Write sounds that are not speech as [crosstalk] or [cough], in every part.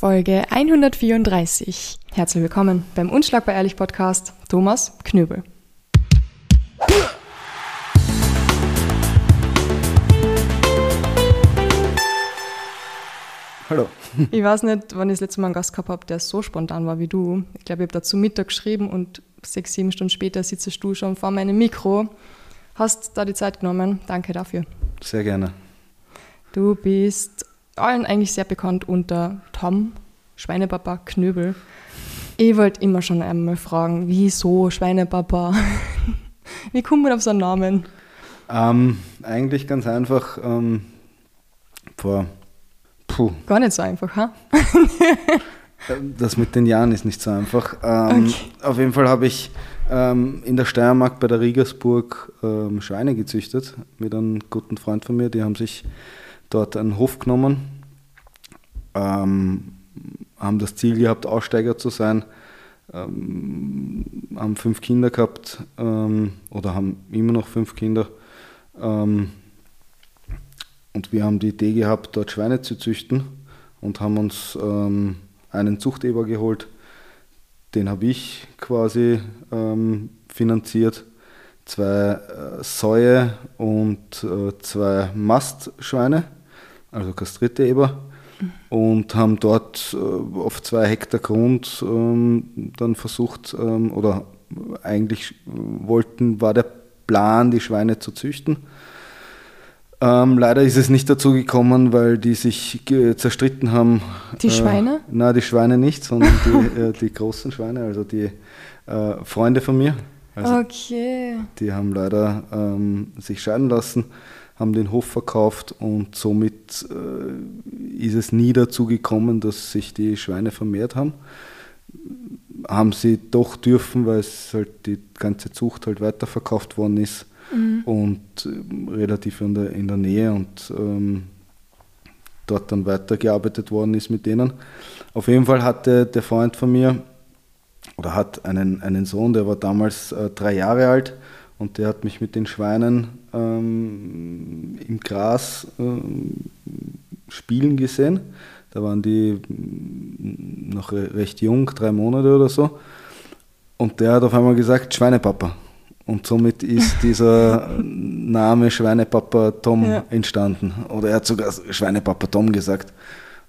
Folge 134. Herzlich willkommen beim Unschlagbar Ehrlich Podcast. Thomas Knöbel. Hallo. [laughs] Ich weiß nicht, wann ich das letzte Mal einen Gast gehabt habe, der so spontan war wie du. Ich glaube, ich habe da zu Mittag geschrieben und sechs, sieben Stunden später sitzt du schon vor meinem Mikro. Hast da die Zeit genommen. Danke dafür. Sehr gerne. Du bist allen eigentlich sehr bekannt unter Tom, Schweinepapa, Knöbel. Ich wollte immer schon einmal fragen, wieso Schweinepapa? [laughs] Wie kommt man auf so einen Namen? Ähm, eigentlich ganz einfach. Ähm, vor, puh, Gar nicht so einfach, ha? das mit den Jahren ist nicht so einfach. Ähm, Okay. Auf jeden Fall habe ich ähm, in der Steiermark bei der Riegersburg ähm, Schweine gezüchtet mit einem guten Freund von mir. Die haben sich dort einen Hof genommen, ähm, haben das Ziel gehabt, Aussteiger zu sein, ähm, haben fünf Kinder gehabt ähm, oder haben immer noch fünf Kinder. Ähm, und wir haben die Idee gehabt, dort Schweine zu züchten und haben uns ähm, einen Zuchteber geholt. Den habe ich quasi ähm, finanziert. Zwei äh, Säue und äh, zwei Mastschweine, also kastrierte Eber. Und haben dort äh, auf zwei Hektar Grund ähm, dann versucht, ähm, oder eigentlich wollten, war der Plan, die Schweine zu züchten. Ähm, leider ist es nicht dazu gekommen, weil die sich zerstritten haben. Die Schweine? Äh, na, die Schweine nicht, sondern die, [laughs] äh, die großen Schweine, also die äh, Freunde von mir. Also Okay. die haben leider ähm, sich scheiden lassen, haben den Hof verkauft und somit äh, ist es nie dazu gekommen, dass sich die Schweine vermehrt haben. Haben sie doch dürfen, weil es halt die ganze Zucht halt weiterverkauft worden ist und ähm, relativ in der, in der Nähe und ähm, dort dann weitergearbeitet worden ist mit denen. Auf jeden Fall hatte der Freund von mir oder hat einen, einen Sohn, der war damals äh, drei Jahre alt und der hat mich mit den Schweinen ähm, im Gras ähm, spielen gesehen. Da waren die mm, noch re recht jung, drei Monate oder so. Und der hat auf einmal gesagt, Schweinepapa. Und somit ist [laughs] dieser Name Schweinepapa Tom Ja. entstanden. Oder er hat sogar Schweinepapa Tom gesagt.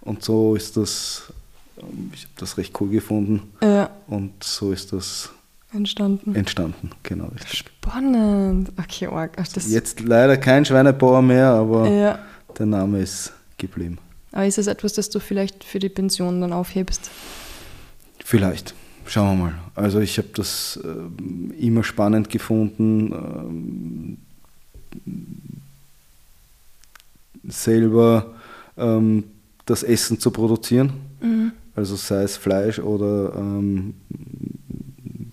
Und so ist das, ähm, ich habe das recht cool gefunden. Ja, Und so ist das entstanden. entstanden. Genau. richtig. Spannend. Okay, arg. Ach, das, Jetzt leider kein Schweinebauer mehr, aber ja. der Name ist geblieben. Aber ist es etwas, das du vielleicht für die Pension dann aufhebst? Vielleicht. Schauen wir mal. Also ich habe das ähm, immer spannend gefunden, ähm, selber ähm, das Essen zu produzieren. Mhm. Also sei es Fleisch oder ähm,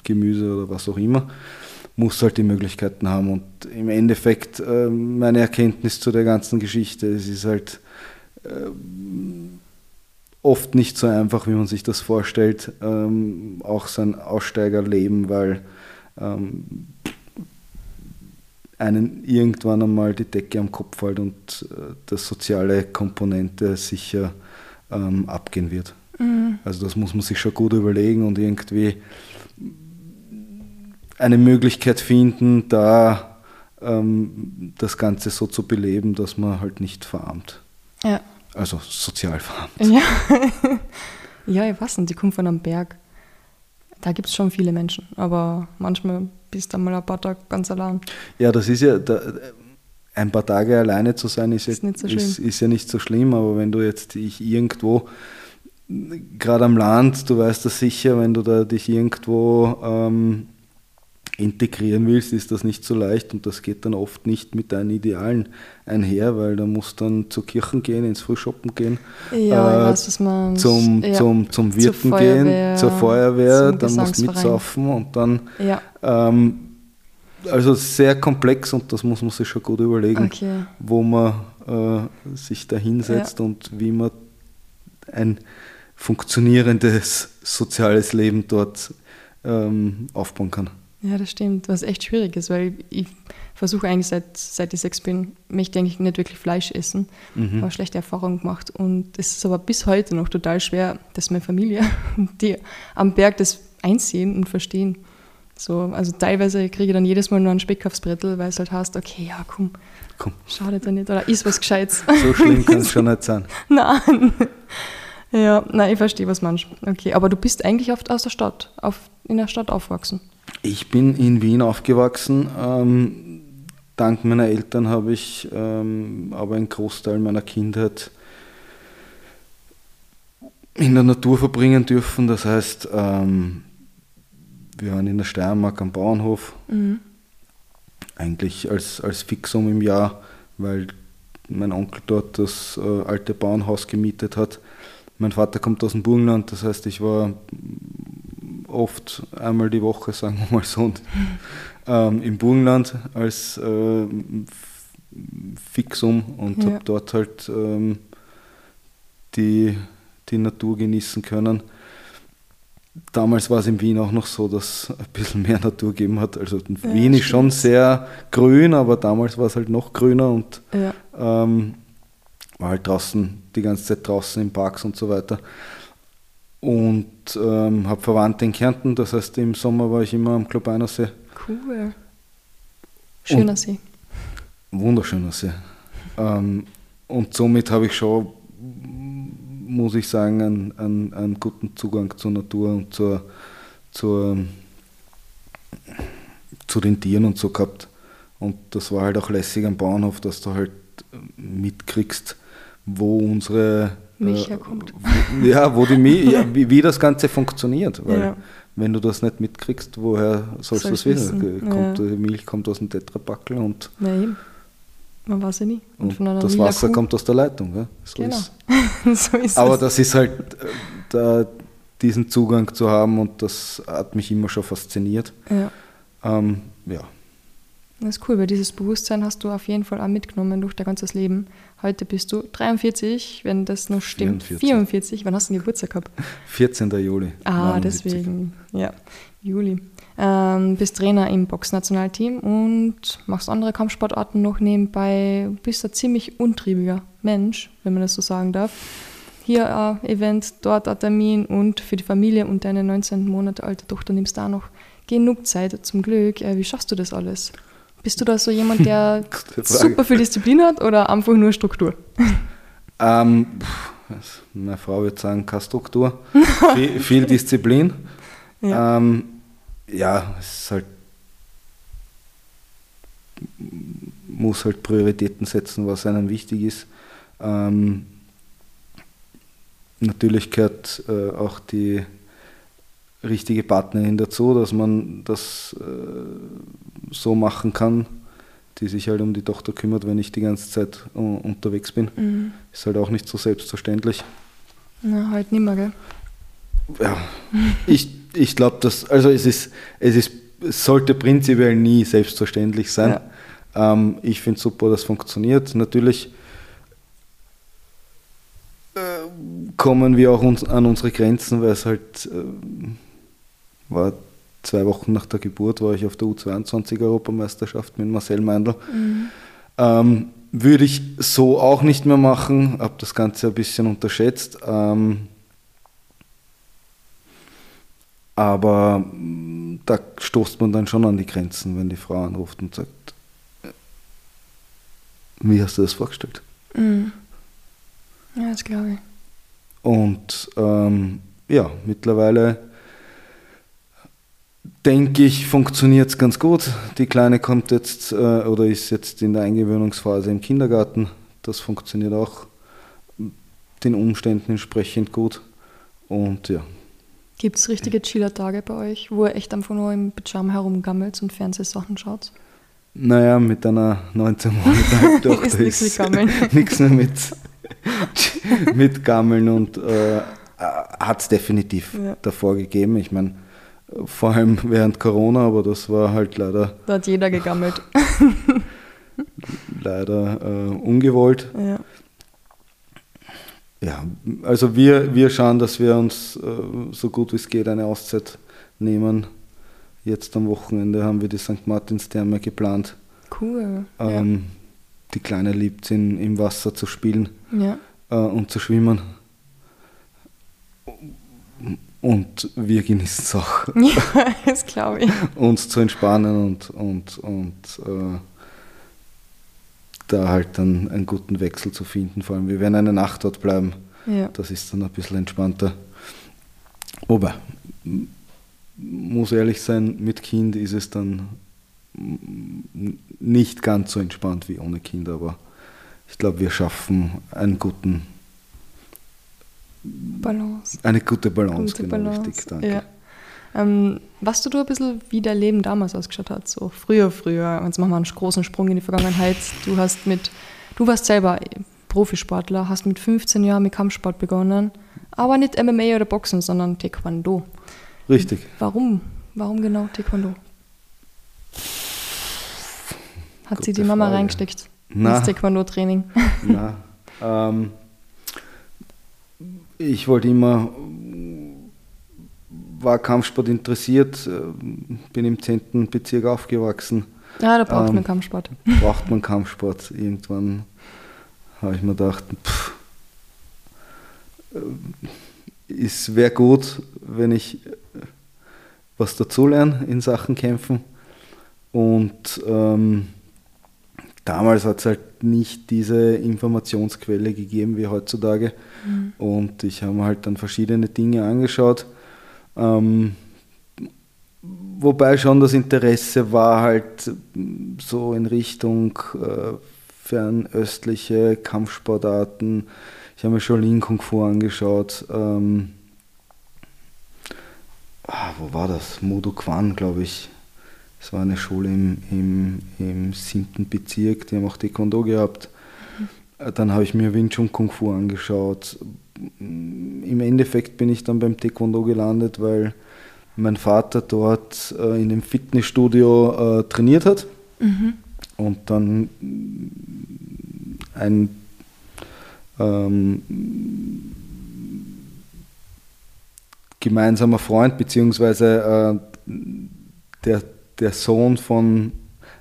Gemüse oder was auch immer, muss halt die Möglichkeiten haben. Und im Endeffekt ähm, meine Erkenntnis zu der ganzen Geschichte, es ist halt ähm, oft nicht so einfach, wie man sich das vorstellt, ähm, auch sein Aussteigerleben, weil ähm, einen irgendwann einmal die Decke am Kopf fällt und äh, das soziale Komponente sicher ähm, abgehen wird. Mhm. Also das muss man sich schon gut überlegen und irgendwie eine Möglichkeit finden, da ähm, das Ganze so zu beleben, dass man halt nicht verarmt. Ja. Also sozial verarmt. Ja. [laughs] ja, ich weiß nicht, die kommt von einem Berg. Da gibt es schon viele Menschen, aber manchmal bist du mal ein paar Tage ganz allein. Ja, das ist ja, da, ein paar Tage alleine zu sein, ist, Ist ja, nicht so ist, schlimm. ist ja nicht so schlimm, aber wenn du jetzt dich irgendwo, gerade am Land, du weißt das sicher, wenn du da dich irgendwo ähm, integrieren willst, ist das nicht so leicht und das geht dann oft nicht mit deinen Idealen einher, weil du musst dann zur Kirchen gehen, ins Frühshoppen gehen, Ja, äh, weiß, zum, ja. zum, zum Zur Wirten Feuerwehr, gehen, zur Feuerwehr, dann musst du mitsaufen und dann Ja, ähm, also sehr komplex und das muss man sich schon gut überlegen, okay. wo man äh, sich da hinsetzt und wie man ein funktionierendes soziales Leben dort ähm, aufbauen kann. Ja, das stimmt, was echt schwierig ist, weil ich versuche eigentlich seit, seit ich sechs bin, möchte eigentlich nicht wirklich Fleisch essen. Mhm. Habe schlechte Erfahrungen gemacht und es ist aber bis heute noch total schwer, dass meine Familie, [laughs] die am Berg das einsehen und verstehen. So, also teilweise kriege ich dann jedes Mal nur einen Speck aufs Brettel, weil es halt heißt, okay, ja, komm, komm. schadet ja nicht, oder ist was Gescheites. So schlimm kann es [laughs] schon nicht sein. Nein. Ja, nein, ich verstehe, was meinst. Okay, aber du bist eigentlich oft aus der Stadt, auf, in der Stadt aufgewachsen. Ich bin in Wien aufgewachsen. Ähm, dank meiner Eltern habe ich ähm, aber einen Großteil meiner Kindheit in der Natur verbringen dürfen. Das heißt, ähm, wir waren in der Steiermark am Bauernhof. Mhm. Eigentlich als, als Fixum im Jahr, weil mein Onkel dort das äh, alte Bauernhaus gemietet hat. Mein Vater kommt aus dem Burgenland, das heißt, ich war oft einmal die Woche, sagen wir mal so, ähm, im Burgenland als äh, Fixum und ja. habe dort halt ähm, die, die Natur genießen können. Damals war es in Wien auch noch so, dass es ein bisschen mehr Natur gegeben hat. Also ja, Wien ist schon sehr grün, aber damals war es halt noch grüner und ja. ähm, war halt draußen, die ganze Zeit draußen in Parks und so weiter und ähm, habe Verwandte in Kärnten, das heißt im Sommer war ich immer am Klobeiner See. Cool. Schöner und See. Wunderschöner See. ähm, und somit habe ich schon, muss ich sagen, einen, einen, einen, guten Zugang zur Natur und zur, zur, zu den Tieren und so gehabt. Und das war halt auch lässig am Bauernhof, dass du halt mitkriegst, wo unsere Milch herkommt. Äh, ja, wo die Milch, ja, [laughs] wie, wie, das Ganze funktioniert. Weil ja. wenn du das nicht mitkriegst, woher sollst du es wissen? Kommt, ja. Die Milch kommt aus dem Tetrapackel und. Ja, eben. Man weiß ja nie. Und, und das Wasser Kuh. kommt aus der Leitung. Gell? So genau. Ist. [laughs] so ist Aber es. das ist halt, äh, da, diesen Zugang zu haben und das hat mich immer schon fasziniert. Ja. Ähm, ja. Das ist cool, weil dieses Bewusstsein hast du auf jeden Fall auch mitgenommen durch dein ganzes Leben. Heute bist du 43, wenn das noch stimmt. 44. 44. Wann hast du einen Geburtstag gehabt? 14. Juli. Ah, 79. deswegen. Ja, Juli. Ähm, bist Trainer im Boxnationalteam und machst andere Kampfsportarten noch nebenbei. Bist ein ziemlich untriebiger Mensch, wenn man das so sagen darf. Hier ein Event, dort ein Termin und für die Familie und deine 19 Monate alte Tochter nimmst du auch noch genug Zeit zum Glück. Äh, wie schaffst du das alles? Bist du da so jemand, der [laughs] super viel Disziplin hat oder einfach nur Struktur? [laughs] Ähm, meine Frau würde sagen, keine Struktur, [laughs] viel, viel, Disziplin. Ja. Ähm, ja, es ist halt, muss halt Prioritäten setzen, was einem wichtig ist. Ähm, natürlich gehört äh, auch die richtige Partnerin dazu, dass man das äh, so machen kann, die sich halt um die Tochter kümmert, wenn ich die ganze Zeit uh, unterwegs bin. Mhm. Ist halt auch nicht so selbstverständlich. Na, halt nimmer, gell? Ja, ich, ich glaube, dass, also es ist, es ist, es sollte prinzipiell nie selbstverständlich sein. Ja. Ähm, ich finde super, dass es funktioniert. Natürlich äh, kommen wir auch uns, an unsere Grenzen, weil es halt äh, war zwei Wochen nach der Geburt, war ich auf der U22-Europameisterschaft mit Marcel Meindl. Mhm. Ähm, würde ich so auch nicht mehr machen, habe das Ganze ein bisschen unterschätzt. Ähm, aber mm, da stoßt man dann schon an die Grenzen, wenn die Frau anruft und sagt, wie hast du das vorgestellt? Mhm. Ja, das glaube ich. Und ähm, ja, mittlerweile denke ich, funktioniert es ganz gut. Die Kleine kommt jetzt äh, oder ist jetzt in der Eingewöhnungsphase im Kindergarten. Das funktioniert auch den Umständen entsprechend gut. Und ja. Gibt es richtige Chiller-Tage bei euch, wo ihr echt einfach nur im Pyjama herumgammelt und Fernsehsachen schaut? Naja, mit einer 19 Monate [laughs] Tochter ist nichts mit [laughs] nichts mehr mit, mit Gammeln und äh, hat es definitiv ja. davor gegeben. Ich meine, vor allem während Corona, aber das war halt leider. Da hat jeder gegammelt. [laughs] leider äh, ungewollt. Ja. ja, also wir, wir schauen, dass wir uns äh, so gut wie es geht eine Auszeit nehmen. Jetzt am Wochenende haben wir die St. Martinstherme geplant. Cool. Ähm, Die Kleine liebt in, im Wasser zu spielen ja. äh, und zu schwimmen. Und wir genießen es auch, [laughs] ja, das glaube ich. uns zu entspannen und, und, und äh, da halt dann einen guten Wechsel zu finden. Vor allem, wir werden eine Nacht dort bleiben. Ja. Das ist dann ein bisschen entspannter. Aber muss ehrlich sein, mit Kind ist es dann nicht ganz so entspannt wie ohne Kind, aber ich glaube, wir schaffen einen guten, Balance. eine gute Balance. Gute genau, Balance. richtig, danke. Ja. Ähm, weißt du, du ein bisschen, wie dein Leben damals ausgeschaut hat? So früher, früher. Jetzt machen wir einen großen Sprung in die Vergangenheit. Du hast mit, du warst selber Profisportler, hast mit 15 Jahren mit Kampfsport begonnen, aber nicht MMA oder Boxen, sondern Taekwondo. Richtig. Warum? Warum genau Taekwondo? Hat sie Gute die Mama Frage. reingesteckt Na, ins Taekwondo-Training? na, ähm, ich wollte immer, war Kampfsport interessiert, äh, bin im 10. Bezirk aufgewachsen. Ja, da braucht Ähm, man Kampfsport. [laughs] braucht man Kampfsport. Irgendwann habe ich mir gedacht, pff, äh, es wäre gut, wenn ich äh, was dazulerne in Sachen Kämpfen. Und ähm, damals hat es halt nicht diese Informationsquelle gegeben wie heutzutage. Und ich habe mir halt dann verschiedene Dinge angeschaut. Ähm, Wobei schon das Interesse war halt mm, so in Richtung äh, fernöstliche Kampfsportarten. Ich habe mir Shaolin Kung Fu angeschaut. Ähm, ah, wo war das? Modo Quan, glaube ich. Es war eine Schule im, im, im siebten Bezirk, die haben auch Taekwondo gehabt. Äh, Dann habe ich mir Wing Chun Kung Fu angeschaut. Im Endeffekt bin ich dann beim Taekwondo gelandet, weil mein Vater dort äh, in dem Fitnessstudio äh, trainiert hat und dann ein ähm, gemeinsamer Freund beziehungsweise äh, der, der Sohn von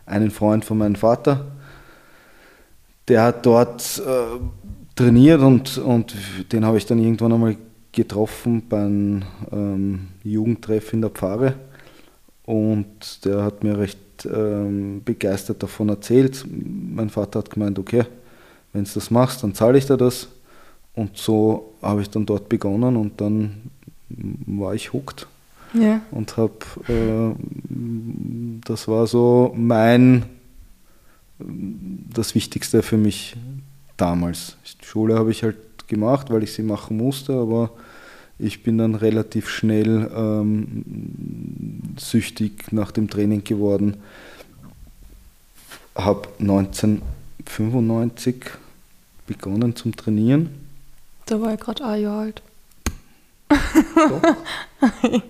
einem Freund von meinem Vater, der hat dort äh, trainiert und, und den habe ich dann irgendwann einmal getroffen beim ähm, Jugendtreff in der Pfarre und der hat mir recht ähm, begeistert davon erzählt. Mein Vater hat gemeint, okay, wenn du das machst, dann zahle ich dir das. Und so habe ich dann dort begonnen und dann war ich hooked Ja. und habe, äh, das war so mein, das Wichtigste für mich damals. Die Schule habe ich halt gemacht, weil ich sie machen musste, aber ich bin dann relativ schnell ähm, süchtig nach dem Training geworden. Habe 1995 begonnen zum Trainieren. Da war ich gerade ein Jahr alt. Doch, [laughs]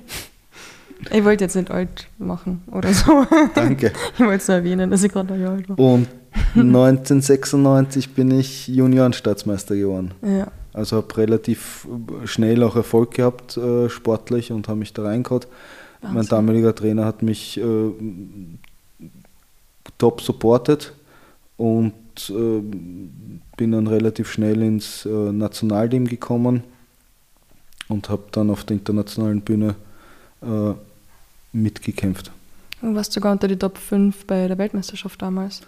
Ich wollte jetzt nicht alt machen oder so. danke. [laughs] Ich wollte es nur erwähnen, dass ich gerade Jahr alt war. Und 1996 bin ich Juniorenstaatsmeister geworden. Ja. Also habe relativ schnell auch Erfolg gehabt äh, sportlich und habe mich da reingehauen. Mein damaliger Trainer hat mich äh, top supportet und äh, bin dann relativ schnell ins äh, Nationalteam gekommen und habe dann auf der internationalen Bühne äh, mitgekämpft. Und warst sogar unter die Top 5 bei der Weltmeisterschaft damals.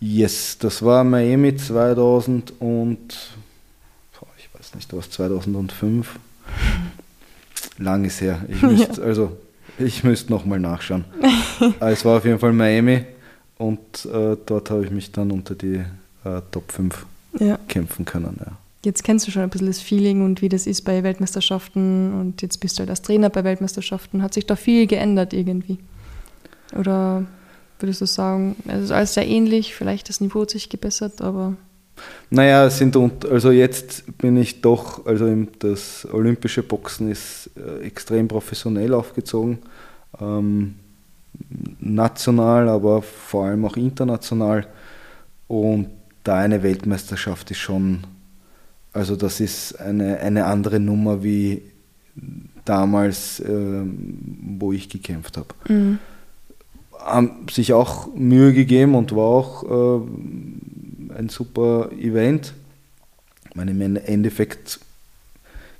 Yes, das war Miami 2000 und ich weiß nicht, was 2005. Lang ist her. Ich [laughs] müsste also ich müsste nochmal nachschauen. Aber [laughs] es war auf jeden Fall Miami und äh, dort habe ich mich dann unter die äh, Top 5 Ja. kämpfen können. Ja. Jetzt kennst du schon ein bisschen das Feeling und wie das ist bei Weltmeisterschaften und jetzt bist du halt als Trainer bei Weltmeisterschaften. Hat sich da viel geändert irgendwie? Oder würdest du sagen, es ist alles sehr ähnlich, vielleicht das Niveau hat sich gebessert, aber Naja, sind und also jetzt bin ich doch, also das olympische Boxen ist äh, extrem professionell aufgezogen. Ähm, national, aber vor allem auch international. Und da eine Weltmeisterschaft ist schon, also das ist eine, eine andere Nummer wie damals, ähm, wo ich gekämpft habe. Mhm. Haben sich auch Mühe gegeben und war auch äh, ein super Event. Ich meine, im Endeffekt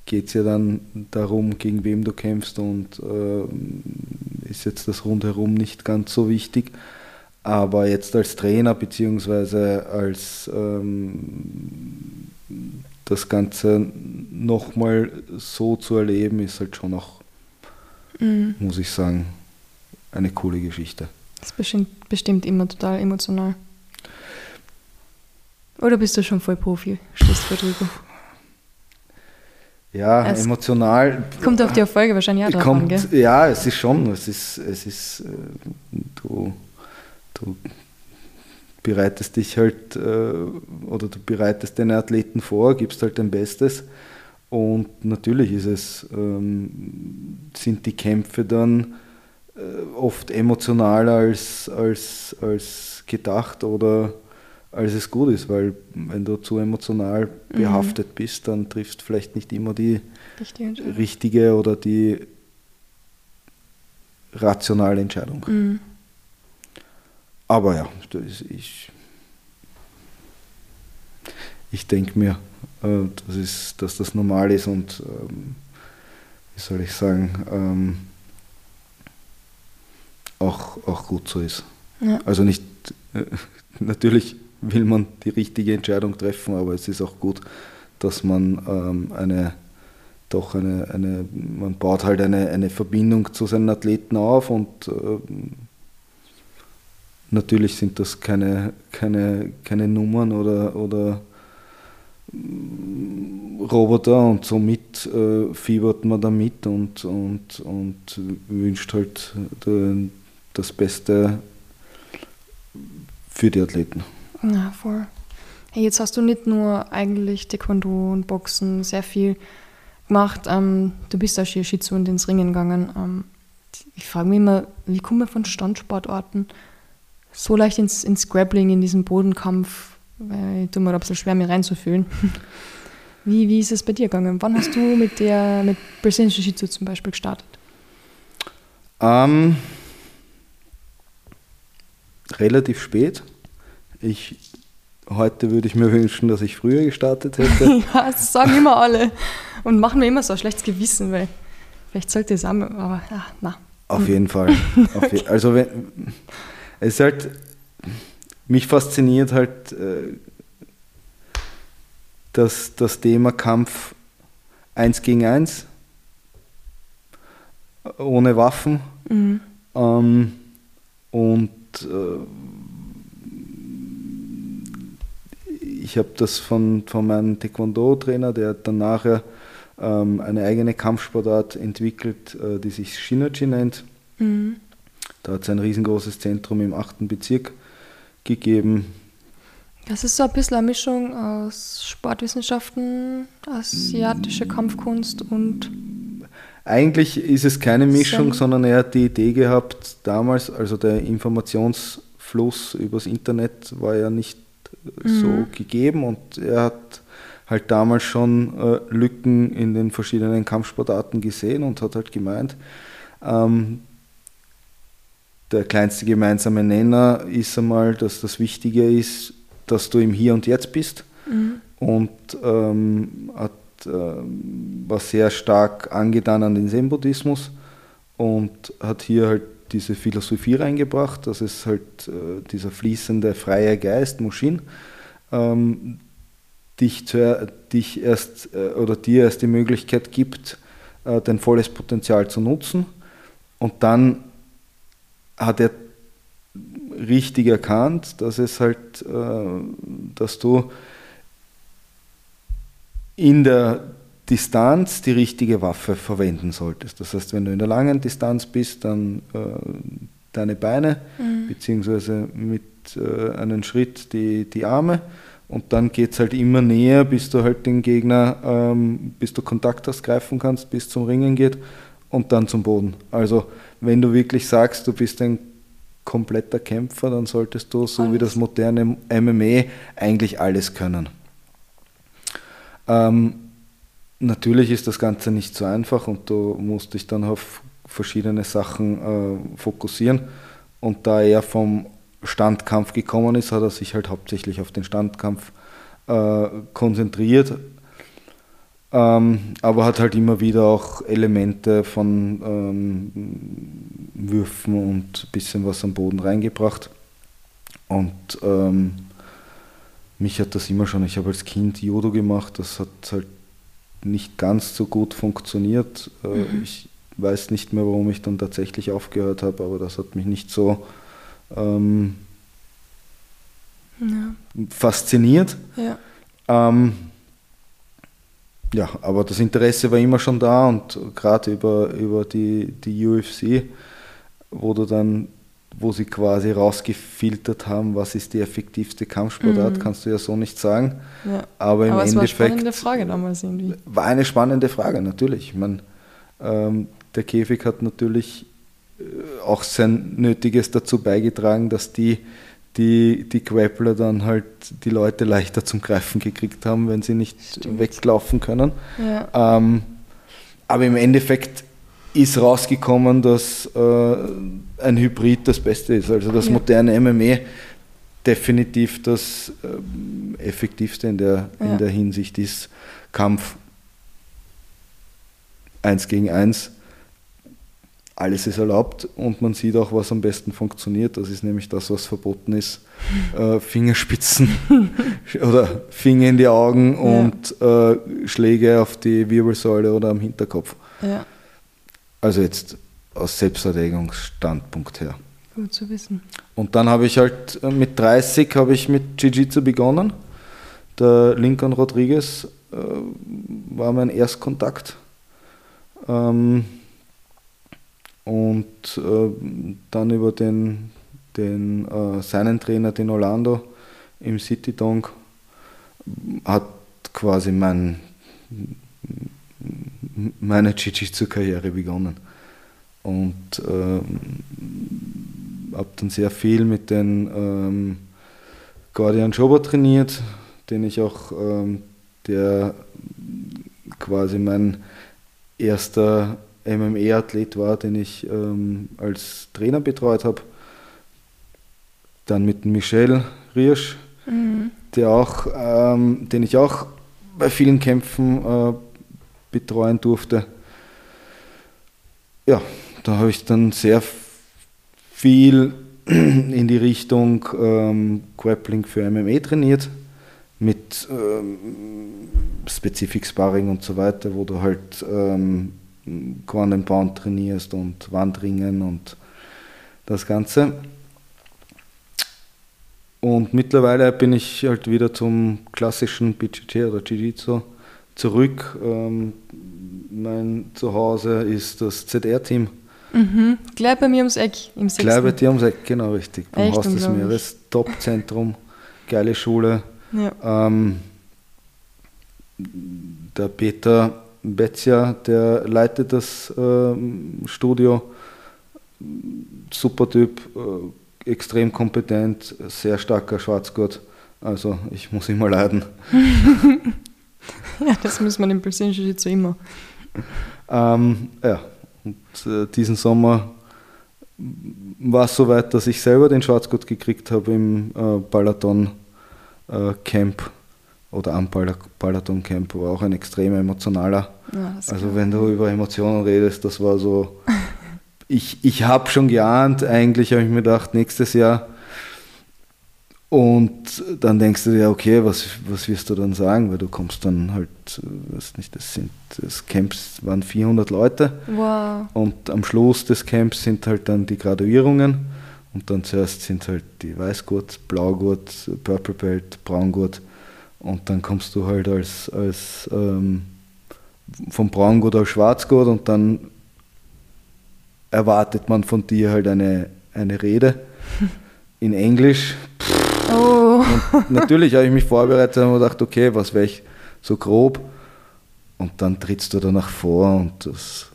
geht es ja dann darum, gegen wem du kämpfst und äh, ist jetzt das rundherum nicht ganz so wichtig. Aber jetzt als Trainer beziehungsweise als ähm, das Ganze nochmal so zu erleben, ist halt schon noch, mhm. muss ich sagen, eine coole Geschichte. Das ist bestimmt, bestimmt immer total emotional. Oder bist du schon voll Profi? Stehst vor drüber? Ja, es emotional. Kommt auf die Erfolge wahrscheinlich auch kommt, an, gell? Ja, es ist schon. Es ist, es ist äh, du, du bereitest dich halt äh, oder du bereitest deine Athleten vor, gibst halt dein Bestes. Und natürlich ist es, ähm, sind die Kämpfe dann äh, oft emotionaler als, als, als gedacht oder als es gut ist, weil wenn du zu emotional mhm. behaftet mhm. bist, dann triffst du vielleicht nicht immer die richtige, richtige oder die rationale Entscheidung. Mhm. Aber ja, ich, ich denke mir, äh, das ist, dass das normal ist und ähm, wie soll ich sagen, ähm, auch, auch gut so ist. Ja. Also nicht, äh, [laughs] natürlich will man die richtige Entscheidung treffen, aber es ist auch gut, dass man ähm, eine doch eine, eine, man baut halt eine, eine Verbindung zu seinen Athleten auf und äh, natürlich sind das keine, keine, keine Nummern oder, oder Roboter und somit äh, fiebert man damit und, und, und wünscht halt de, das Beste für die Athleten. Ja, voll. Hey, jetzt hast du nicht nur eigentlich Taekwondo und Boxen sehr viel gemacht. Ähm, du bist auch Jiu-Jitsu und ins Ringen gegangen. Ähm, ich frage mich immer, wie kommen wir von Standsportarten so leicht ins, ins Grappling, in diesen Bodenkampf? Weil ich tue mir ein bisschen schwer, mich reinzufühlen. [laughs] wie, wie ist es bei dir gegangen? Wann hast du mit der mit Brazilian Jiu-Jitsu zum Beispiel gestartet? Ähm, relativ spät. Ich, heute würde ich mir [laughs] wünschen, dass ich früher gestartet hätte. [laughs] ja, das sagen immer alle. Und machen mir immer so ein schlechtes Gewissen, weil vielleicht sollte es auch, aber ja, na. Auf jeden Fall. Auf je, also wenn, es ist halt, mich fasziniert halt äh, das, das Thema Kampf eins gegen eins, ohne Waffen. Mhm. Ähm, und äh, ich habe das von, von meinem Taekwondo-Trainer, der hat dann nachher ähm, eine eigene Kampfsportart entwickelt, äh, die sich Shinoji nennt. Mhm. Da hat es ein riesengroßes Zentrum im 8. Bezirk gegeben. Das ist so ein bisschen eine Mischung aus Sportwissenschaften, asiatische Kampfkunst und. Eigentlich ist es keine Mischung, sondern er hat die Idee gehabt, damals, also der Informationsfluss übers Internet war ja nicht so mhm. gegeben und er hat halt damals schon äh, Lücken in den verschiedenen Kampfsportarten gesehen und hat halt gemeint, ähm, der kleinste gemeinsame Nenner ist einmal, dass das Wichtige ist, dass du im Hier und Jetzt bist mhm. und ähm, hat, äh, war sehr stark angetan an den Zen-Buddhismus und hat hier halt diese Philosophie reingebracht, dass es halt äh, dieser fließende freie Geist, Mushin, ähm, dich, zu, dich erst äh, oder dir erst die Möglichkeit gibt, äh, dein volles Potenzial zu nutzen. Und dann hat er richtig erkannt, dass es halt, äh, dass du in der Distanz die richtige Waffe verwenden solltest. Das heißt, wenn du in der langen Distanz bist, dann äh, deine Beine, mhm. beziehungsweise mit äh, einem Schritt die, die Arme. Und dann geht es halt immer näher, bis du halt den Gegner, ähm, bis du Kontakt hast, greifen kannst, bis zum Ringen geht und dann zum Boden. Also wenn du wirklich sagst, du bist ein kompletter Kämpfer, dann solltest du, so alles. wie das moderne MMA, eigentlich alles können. Ähm, natürlich ist das Ganze nicht so einfach und du musst dich dann auf verschiedene Sachen äh, fokussieren. Und da er vom Standkampf gekommen ist, hat er sich halt hauptsächlich auf den Standkampf äh, konzentriert, ähm, aber hat halt immer wieder auch Elemente von ähm, Würfen und ein bisschen was am Boden reingebracht. Und ähm, mich hat das immer schon, ich habe als Kind Judo gemacht, das hat halt nicht ganz so gut funktioniert. Äh, mhm. Ich weiß nicht mehr, warum ich dann tatsächlich aufgehört habe, aber das hat mich nicht so ähm, ja. fasziniert. Ja. Ähm, ja, aber das Interesse war immer schon da und gerade über, über die, die UFC, wo du dann, wo sie quasi rausgefiltert haben, was ist die effektivste Kampfsportart, mhm. kannst du ja so nicht sagen. Ja. Aber im aber es Endeffekt. War eine spannende Frage damals irgendwie. War eine spannende Frage, natürlich. Ich meine, ähm, der Käfig hat natürlich äh, auch sein Nötiges dazu beigetragen, dass die die, die Grappler dann halt die Leute leichter zum Greifen gekriegt haben, wenn sie nicht Stimmt. weglaufen können. Ja. Ähm, aber im Endeffekt ist rausgekommen, dass äh, ein Hybrid das Beste ist. Also das ja. moderne MMA definitiv das äh, effektivste in der, ja. in der Hinsicht ist. Kampf 1 gegen 1 alles ist erlaubt und man sieht auch, was am besten funktioniert. Das ist nämlich das, was verboten ist. [laughs] Äh, Fingerspitzen [laughs] oder Finger in die Augen ja. und äh, Schläge auf die Wirbelsäule oder am Hinterkopf. Ja. Also jetzt aus Selbsterwägungsstandpunkt her. Gut zu wissen. Und dann habe ich halt äh, mit 30 habe ich mit Jiu-Jitsu begonnen. Der Lincoln Rodriguez äh, war mein Erstkontakt. Ähm, und äh, dann über den, den äh, seinen Trainer, den Orlando im City Dong, hat quasi mein, meine Jiu-Jitsu-Karriere begonnen. Und äh, habe dann sehr viel mit den ähm, Guardian Schober trainiert, den ich auch, ähm, der quasi mein erster MMA-Athlet war, den ich ähm, als Trainer betreut habe. Dann mit Michel Riersch, mhm. der auch, ähm, den ich auch bei vielen Kämpfen äh, betreuen durfte. Ja, da habe ich dann sehr viel in die Richtung ähm, Grappling für MMA trainiert, mit ähm, Specific Sparring und so weiter, wo du halt ähm, Pound trainierst und Wandringen und das Ganze. Und mittlerweile bin ich halt wieder zum klassischen BJJ oder Jiu-Jitsu zurück. Ähm, mein Zuhause ist das ZR-Team. Mhm. Gleich bei mir ums Eck im Sechsten. Gleich bei dir ums Eck, genau richtig. Beim Echt Haus des Meeres, Top-Zentrum, geile Schule. Ja. Ähm, der Peter Betzia, der leitet das äh, Studio. Super Typ, äh, extrem kompetent, sehr starker Schwarzgurt. Also ich muss immer leiden. [laughs] ja, das muss man im persönlichen Jiu immer. Ähm, ja, und äh, diesen Sommer war es soweit, dass ich selber den Schwarzgurt gekriegt habe im äh, Balaton äh, Camp oder am Balaton Camp war auch ein extrem emotionaler. Ja, also wenn du über Emotionen redest, das war so, ich, ich habe schon geahnt, eigentlich habe ich mir gedacht, nächstes Jahr. Und dann denkst du dir, okay, was, was wirst du dann sagen? Weil du kommst dann halt, weiß nicht, das sind, das Camps waren 400 Leute. Wow. Und am Schluss des Camps sind halt dann die Graduierungen. Und dann zuerst sind halt die Weißgurt, Blaugurt, Purple Belt, Braungurt und dann kommst du halt als, als ähm, vom Braungurt auf Schwarzgurt und dann erwartet man von dir halt eine, eine Rede [laughs] in Englisch. Oh. Und natürlich habe ich mich vorbereitet und gedacht, okay, was wäre ich so grob? Und dann trittst du danach vor und das,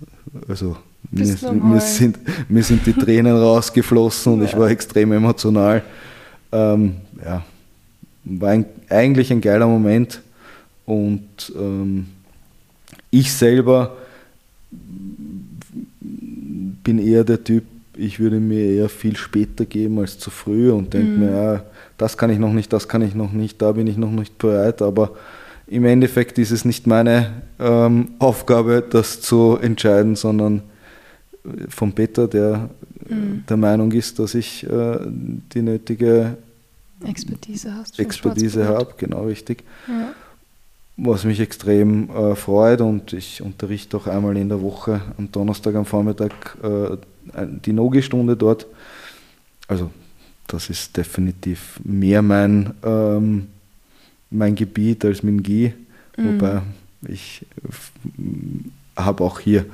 also mir, mir, sind, mir sind die Tränen [laughs] rausgeflossen und ja. ich war extrem emotional. Ähm, ja, war ein, eigentlich ein geiler Moment und ähm, ich selber bin eher der Typ, ich würde mir eher viel später geben als zu früh und denke Mhm. mir, ja, das kann ich noch nicht, das kann ich noch nicht, da bin ich noch nicht bereit, aber im Endeffekt ist es nicht meine ähm, Aufgabe, das zu entscheiden, sondern von Peter, der Mhm. der Meinung ist, dass ich äh, die nötige Expertise hast. Expertise habe, genau richtig. Ja. Was mich extrem äh, freut und ich unterrichte auch einmal in der Woche am Donnerstag am Vormittag äh, die Nogi-Stunde dort. Also das ist definitiv mehr mein, ähm, mein Gebiet als mit dem GI, Mhm. wobei ich habe auch hier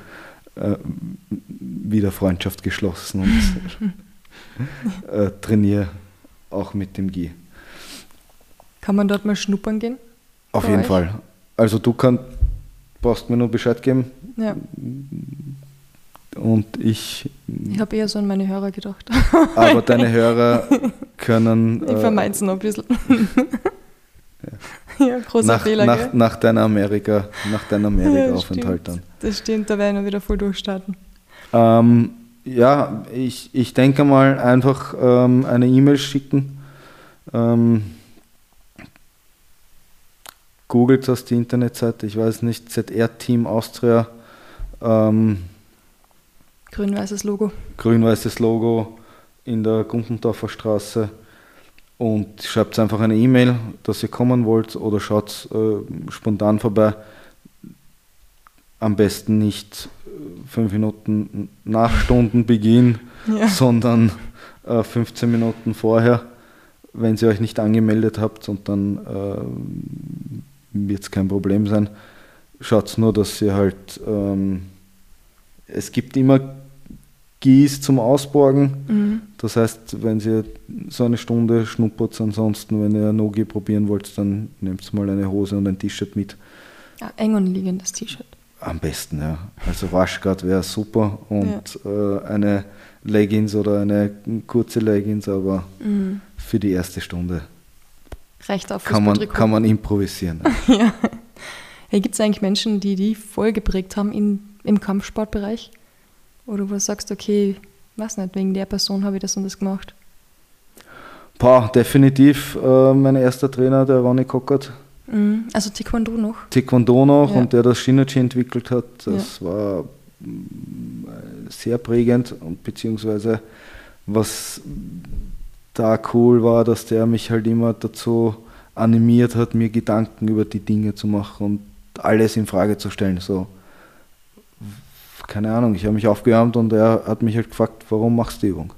äh, wieder Freundschaft geschlossen und [laughs] äh, trainiere auch mit dem GI. Kann man dort mal schnuppern gehen? Auf jeden euch? Fall. Also du kannst, brauchst mir nur Bescheid geben Ja. und ich, Ich habe eher so an meine Hörer gedacht. [laughs] aber deine Hörer können Ich äh, vermeide es noch ein bisschen. ja, großer nach, Fehler, nach, nach deiner Amerika, nach deinem Ja, Amerika-Aufenthalt dann. Das stimmt, da werden wir wieder voll durchstarten. Ähm, ja, ich, ich denke mal einfach ähm, eine E-Mail schicken. Ähm, googelt das die Internetseite, ich weiß nicht, ZR Team Austria, ähm, Grün-weißes Logo. grün-weißes Logo in der Gumpendorfer Straße und schreibt einfach eine E-Mail, dass ihr kommen wollt oder schaut äh, spontan vorbei. Am besten nicht fünf Minuten nach Stundenbeginn, Ja. sondern äh, 15 Minuten vorher, wenn ihr euch nicht angemeldet habt und dann äh, wird es kein Problem sein. Schaut nur, dass ihr halt, ähm, es gibt immer Gieß zum Ausborgen. Mhm. Das heißt, wenn ihr so eine Stunde schnuppert, ansonsten, wenn ihr Nogi probieren wollt, dann nehmt mal eine Hose und ein T-Shirt mit. Ja, eng und liegendes T-Shirt. Am besten, ja. Also Waschgard wäre super und äh, eine Leggings oder eine kurze Leggings, aber Mhm. für die erste Stunde Reicht auf kann man, kann man improvisieren. ja. [laughs] Hey, Gibt es eigentlich Menschen, die die voll geprägt haben in, im Kampfsportbereich? Oder wo du sagst, okay, weiß nicht, wegen der Person habe ich das und das gemacht. Boah, definitiv äh, mein erster Trainer, der Ronny Cockert, Mhm. Also Taekwondo noch. Taekwondo noch Ja. und der das Shinachi entwickelt hat, das war mm, sehr prägend und beziehungsweise was da cool war, dass der mich halt immer dazu animiert hat, mir Gedanken über die Dinge zu machen und alles in Frage zu stellen. So, keine Ahnung, ich habe mich aufgewärmt und er hat mich halt gefragt, warum machst du die Übung?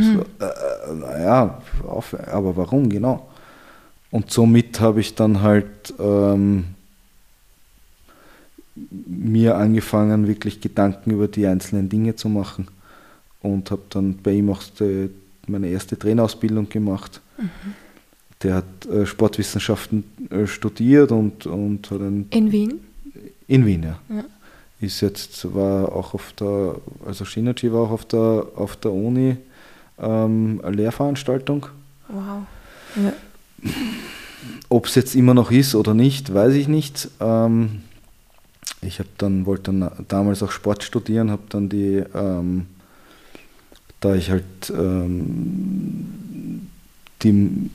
So, äh, naja, auf, aber warum genau? Und somit habe ich dann halt ähm, mir angefangen, wirklich Gedanken über die einzelnen Dinge zu machen und habe dann bei ihm auch die, meine erste Trainerausbildung gemacht. Der hat äh, Sportwissenschaften äh, studiert und, und hat ein, In Wien. in Wien, ja. Ja. Ist jetzt, war auch auf der, also Shinachi war auch auf der, auf der Uni ähm, eine Lehrveranstaltung. Wow. Ja. Ob es jetzt immer noch ist oder nicht, weiß ich nicht. Ähm, ich habe dann wollte dann damals auch Sport studieren, habe dann die, ähm, da ich halt ähm, die,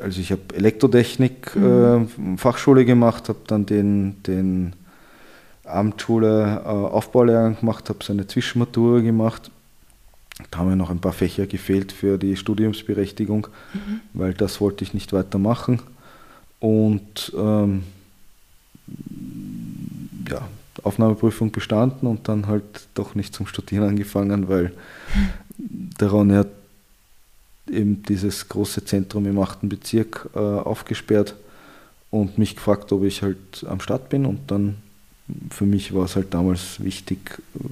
also ich habe Elektrotechnik Mhm. äh, Fachschule gemacht, habe dann den, den Abendschule äh, Aufbaulehrgang gemacht, habe so eine Zwischenmatura gemacht. Da haben mir noch ein paar Fächer gefehlt für die Studiumsberechtigung, weil das wollte ich nicht weitermachen. Und ähm, ja, Aufnahmeprüfung bestanden und dann halt doch nicht zum Studieren angefangen, weil [laughs] der Ronny hat eben dieses große Zentrum im 8. Bezirk äh, aufgesperrt und mich gefragt, ob ich halt am Start bin und dann für mich war es halt damals wichtig äh,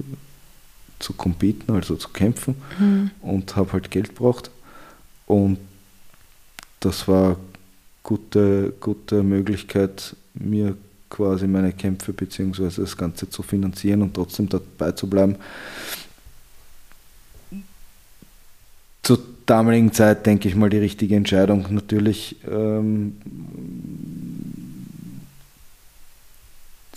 zu competen, also zu kämpfen Mhm. und habe halt Geld braucht und das war gute gute Möglichkeit mir quasi meine Kämpfe bzw. das Ganze zu finanzieren und trotzdem dabei zu bleiben. Zur damaligen Zeit denke ich mal die richtige Entscheidung. Natürlich ähm,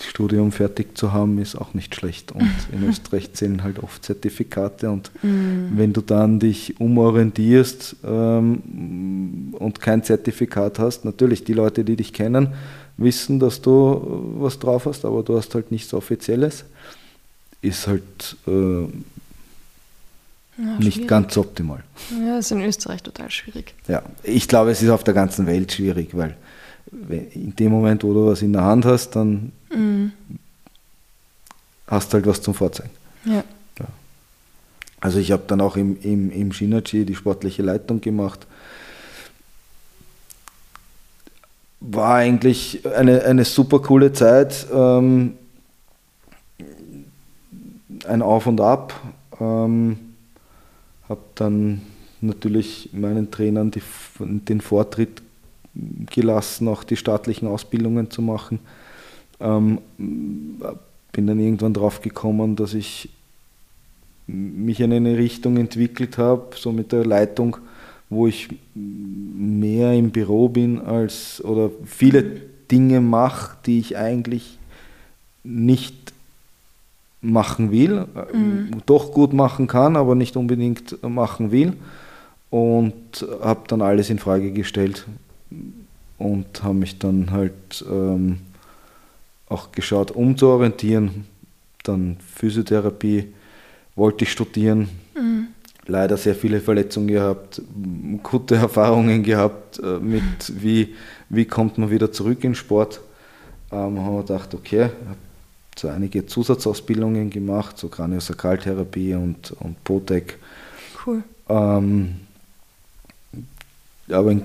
Studium fertig zu haben, ist auch nicht schlecht. Und [laughs] in Österreich zählen halt oft Zertifikate. Und Mhm. wenn du dann dich umorientierst ähm, und kein Zertifikat hast, natürlich die Leute, die dich kennen, wissen, dass du äh, was drauf hast, aber du hast halt nichts Offizielles, ist halt äh, Ja, nicht schwierig. ganz optimal. Ja, ist in Österreich total schwierig. Ja, ich glaube, es ist auf der ganzen Welt schwierig, weil in dem Moment, wo du was in der Hand hast, dann Mhm. hast halt was zum Vorzeigen. Ja. Also ich habe dann auch im, im, im Shinachi die sportliche Leitung gemacht. War eigentlich eine, eine super coole Zeit. Ähm, ein Auf und Ab. Ähm, habe dann natürlich meinen Trainern die, den Vortritt gelassen, auch die staatlichen Ausbildungen zu machen. Ähm, bin dann irgendwann drauf gekommen, dass ich mich in eine Richtung entwickelt habe, so mit der Leitung, wo ich mehr im Büro bin als oder viele Dinge mache, die ich eigentlich nicht machen will, Mhm. doch gut machen kann, aber nicht unbedingt machen will. Und habe dann alles in Frage gestellt und habe mich dann halt ähm, auch geschaut, umzuorientieren. Dann Physiotherapie wollte ich studieren. Mhm. Leider sehr viele Verletzungen gehabt, gute [laughs] Erfahrungen gehabt äh, mit, wie, wie kommt man wieder zurück in Sport. Ähm, haben wir gedacht, okay, habe so einige Zusatzausbildungen gemacht, so Kraniosakraltherapie und, und Potec. Cool. Ähm, aber ein,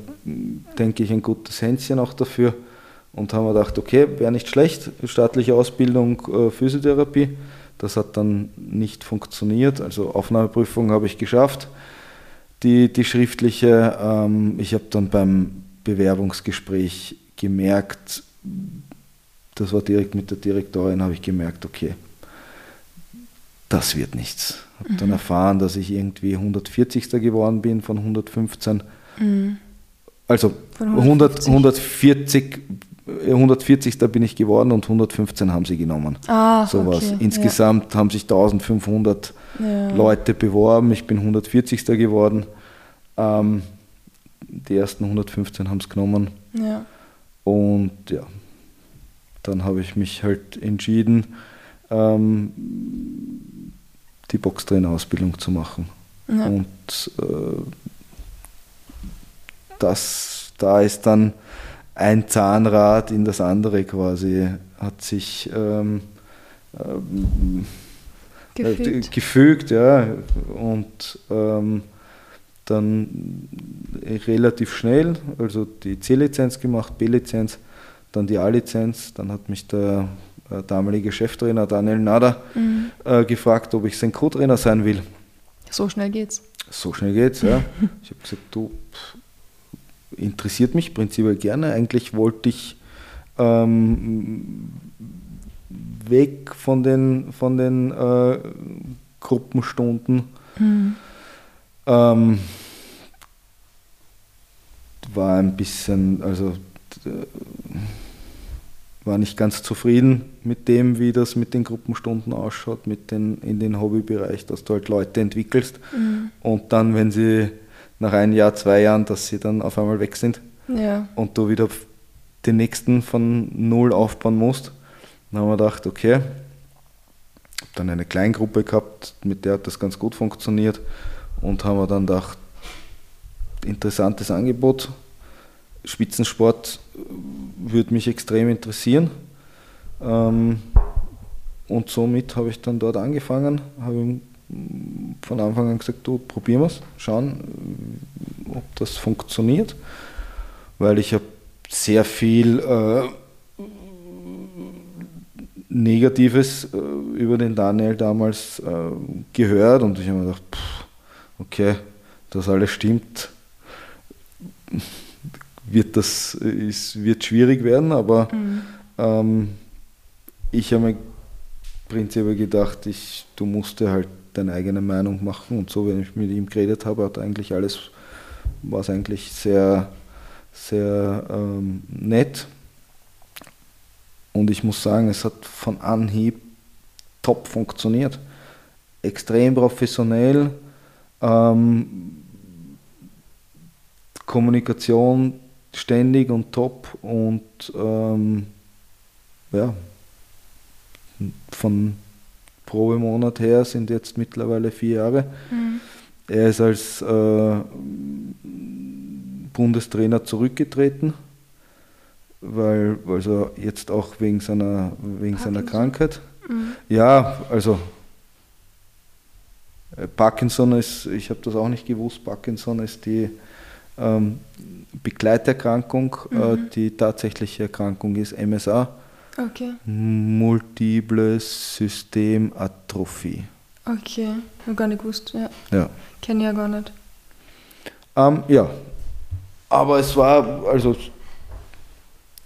denke ich ein gutes Händchen auch dafür und haben wir gedacht, okay, wäre nicht schlecht, staatliche Ausbildung äh, Physiotherapie. Das hat dann nicht funktioniert, also Aufnahmeprüfung habe ich geschafft, die, die schriftliche. Ähm, ich habe dann beim Bewerbungsgespräch gemerkt, das war direkt mit der Direktorin, habe ich gemerkt, okay, das wird nichts. Habe dann erfahren, dass ich irgendwie 140. geworden bin von 115. Mhm. Also Von 100, 150. 140, äh, 140. bin ich geworden und 115 haben sie genommen. Ah, okay. Insgesamt haben sich 1500 Ja. Leute beworben. Ich bin 140. geworden. Ähm, die ersten 115 haben es genommen. Ja. Und ja, dann habe ich mich halt entschieden, ähm, die Boxtrainerausbildung zu machen. Ja. Und äh, das, da ist dann ein Zahnrad in das andere quasi, hat sich ähm, ähm, äh, gefügt, ja. Und ähm, dann relativ schnell, also die C-Lizenz gemacht, B-Lizenz, dann die A-Lizenz, dann hat mich der äh, damalige Cheftrainer Daniel Nader Mhm. äh, gefragt, ob ich sein Co-Trainer sein will. So schnell geht's. So schnell geht's, ja. [laughs] Ich habe gesagt, du, pff, interessiert mich prinzipiell gerne. Eigentlich wollte ich ähm, weg von den, von den äh, Gruppenstunden. Mhm. Ähm, war ein bisschen, also d- war nicht ganz zufrieden mit dem, wie das mit den Gruppenstunden ausschaut, mit den, in den Hobbybereich, dass du halt Leute entwickelst Mhm. und dann, wenn sie nach ein Jahr, zwei Jahren, dass sie dann auf einmal weg sind Ja. und du wieder den nächsten von null aufbauen musst. Dann haben wir gedacht, okay, hab dann eine Kleingruppe gehabt, mit der hat das ganz gut funktioniert und haben wir dann gedacht, interessantes Angebot. Spitzensport würde mich extrem interessieren. Ähm, und somit habe ich dann dort angefangen, habe von Anfang an gesagt, du probieren wir es, schauen, ob das funktioniert, weil ich habe sehr viel äh, Negatives äh, über den Daniel damals äh, gehört und ich habe mir gedacht, pff, okay, das alles stimmt, wird das ist, wird schwierig werden, aber Mhm. ähm, ich habe mir prinzipiell gedacht, ich, du musst dir halt deine eigene Meinung machen und so, wenn ich mit ihm geredet habe, hat eigentlich alles, war es eigentlich sehr, sehr ähm, nett Und ich muss sagen, es hat von Anhieb top funktioniert. Extrem professionell. Ähm, Kommunikation ständig und top und ähm, ja, von Probemonat her sind jetzt mittlerweile vier Jahre. Mhm. Er ist als äh, Bundestrainer zurückgetreten, weil also jetzt auch wegen seiner, wegen seiner Krankheit. Mhm. Ja, also äh, Parkinson ist, ich habe das auch nicht gewusst, Parkinson ist die ähm, Begleiterkrankung, äh, mhm. äh, die tatsächliche Erkrankung ist MSA. Okay. Multiple Systematrophie. Okay, habe gar nicht gewusst, ja. Ja. Kenne ich ja gar nicht. Ähm, ja, aber es war, also,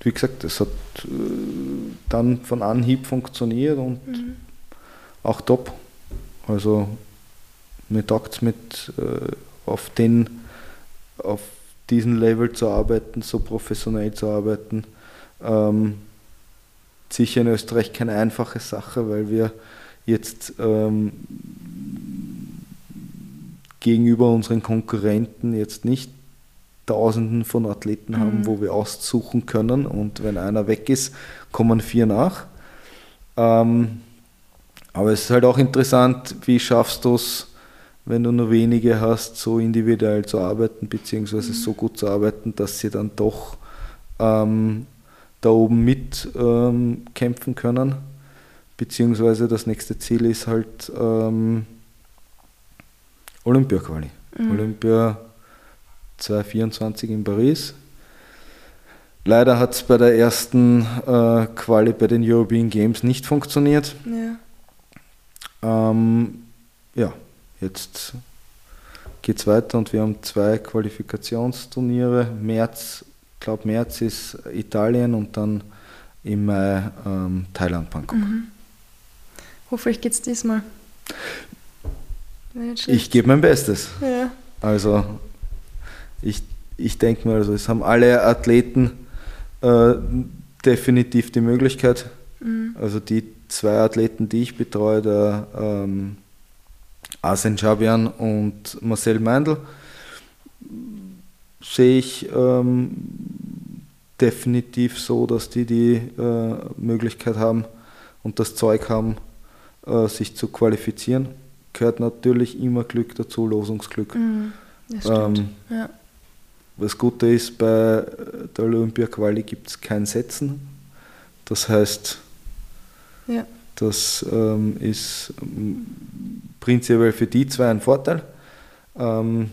wie gesagt, es hat äh, dann von Anhieb funktioniert und mhm. auch top. Also, mir taugt es mit äh, auf den, auf diesem Level zu arbeiten, so professionell zu arbeiten. Ähm, sicher in Österreich keine einfache Sache, weil wir jetzt ähm, gegenüber unseren Konkurrenten jetzt nicht Tausenden von Athleten mhm. haben, wo wir aussuchen können und wenn einer weg ist, kommen vier nach. Ähm, aber es ist halt auch interessant, wie schaffst du es, wenn du nur wenige hast, so individuell zu arbeiten, beziehungsweise mhm. so gut zu arbeiten, dass sie dann doch ähm, da oben mitkämpfen ähm, können. Beziehungsweise das nächste Ziel ist halt ähm, Olympia-Quali. Mhm. Olympia 2024 in Paris. Leider hat es bei der ersten äh, Quali bei den European Games nicht funktioniert. Ja, ähm, ja jetzt geht es weiter und wir haben zwei Qualifikationsturniere. März glaube März ist Italien und dann im Mai ähm, Thailand, Bangkok. Mhm. Hoffentlich geht es diesmal. Ich gebe mein Bestes. Ja. Also ich, ich denke mal, also es haben alle Athleten äh, definitiv die Möglichkeit. Mhm. Also die zwei Athleten, die ich betreue, der ähm, Asen Jabian und Marcel Meindl, sehe ich ähm, definitiv so, dass die die äh, Möglichkeit haben und das Zeug haben, äh, sich zu qualifizieren. Gehört natürlich immer Glück dazu, Losungsglück. Mm, das ähm, ja. Was Gute ist, bei der Olympia-Quali gibt es kein Setzen. Das heißt, ja. das ähm, ist prinzipiell für die zwei ein Vorteil. Ähm,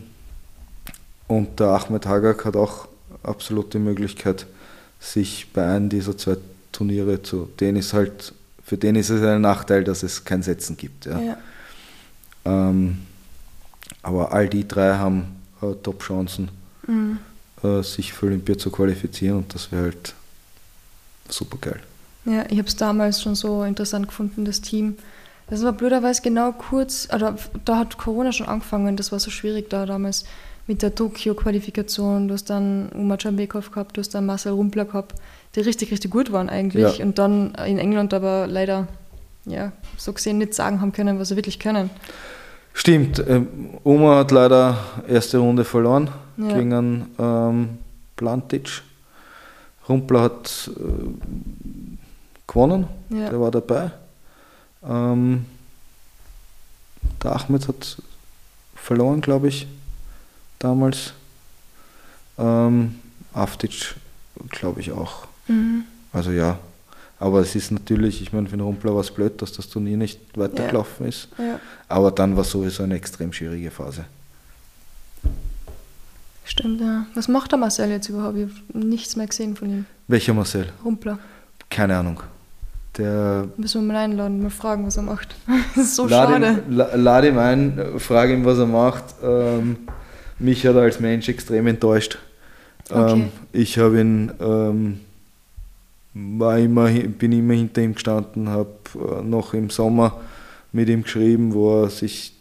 und der Ahmed Hagak hat auch absolut die Möglichkeit, sich bei einem dieser zwei Turniere zu. Den ist halt, für den ist es ein Nachteil, dass es kein Setzen gibt. Ja. ja. Ähm, aber all die drei haben äh, Top-Chancen, mhm. äh, sich für Olympia zu qualifizieren und das wäre halt super geil. Ja, ich habe es damals schon so interessant gefunden, das Team. Das war blöderweise genau kurz, also da hat Corona schon angefangen, das war so schwierig da damals mit der Tokio-Qualifikation, du hast dann Uma Jambekov gehabt, du hast dann Marcel Rumpler gehabt, die richtig, richtig gut waren eigentlich. Ja. Und dann in England aber leider, ja, so gesehen nicht sagen haben können, was sie wirklich können. Stimmt, ähm, Uma hat leider erste Runde verloren ja. gegen einen ähm, Plantic. Rumpler hat äh, gewonnen, ja. der war dabei. Ähm, der Ahmed hat verloren, glaube ich damals. Ähm, Aftic glaube ich auch. Mhm. Also ja. Aber es ist natürlich, ich meine, für den Rumpler war es blöd, dass das Turnier nicht weitergelaufen ja. ist. Ja. Aber dann war sowieso eine extrem schwierige Phase. Stimmt, ja. Was macht der Marcel jetzt überhaupt? Ich habe nichts mehr gesehen von ihm. Welcher Marcel? Rumpler. Keine Ahnung. Der Müssen wir mal einladen, mal fragen, was er macht. das [laughs] ist so lade schade. Ihm, lade ihm ein, frage ihn, was er macht. Ähm, mich hat er als Mensch extrem enttäuscht. Okay. Ähm, ich habe ihn, ähm, war immer, bin immer hinter ihm gestanden, habe äh, noch im Sommer mit ihm geschrieben, wo er sich,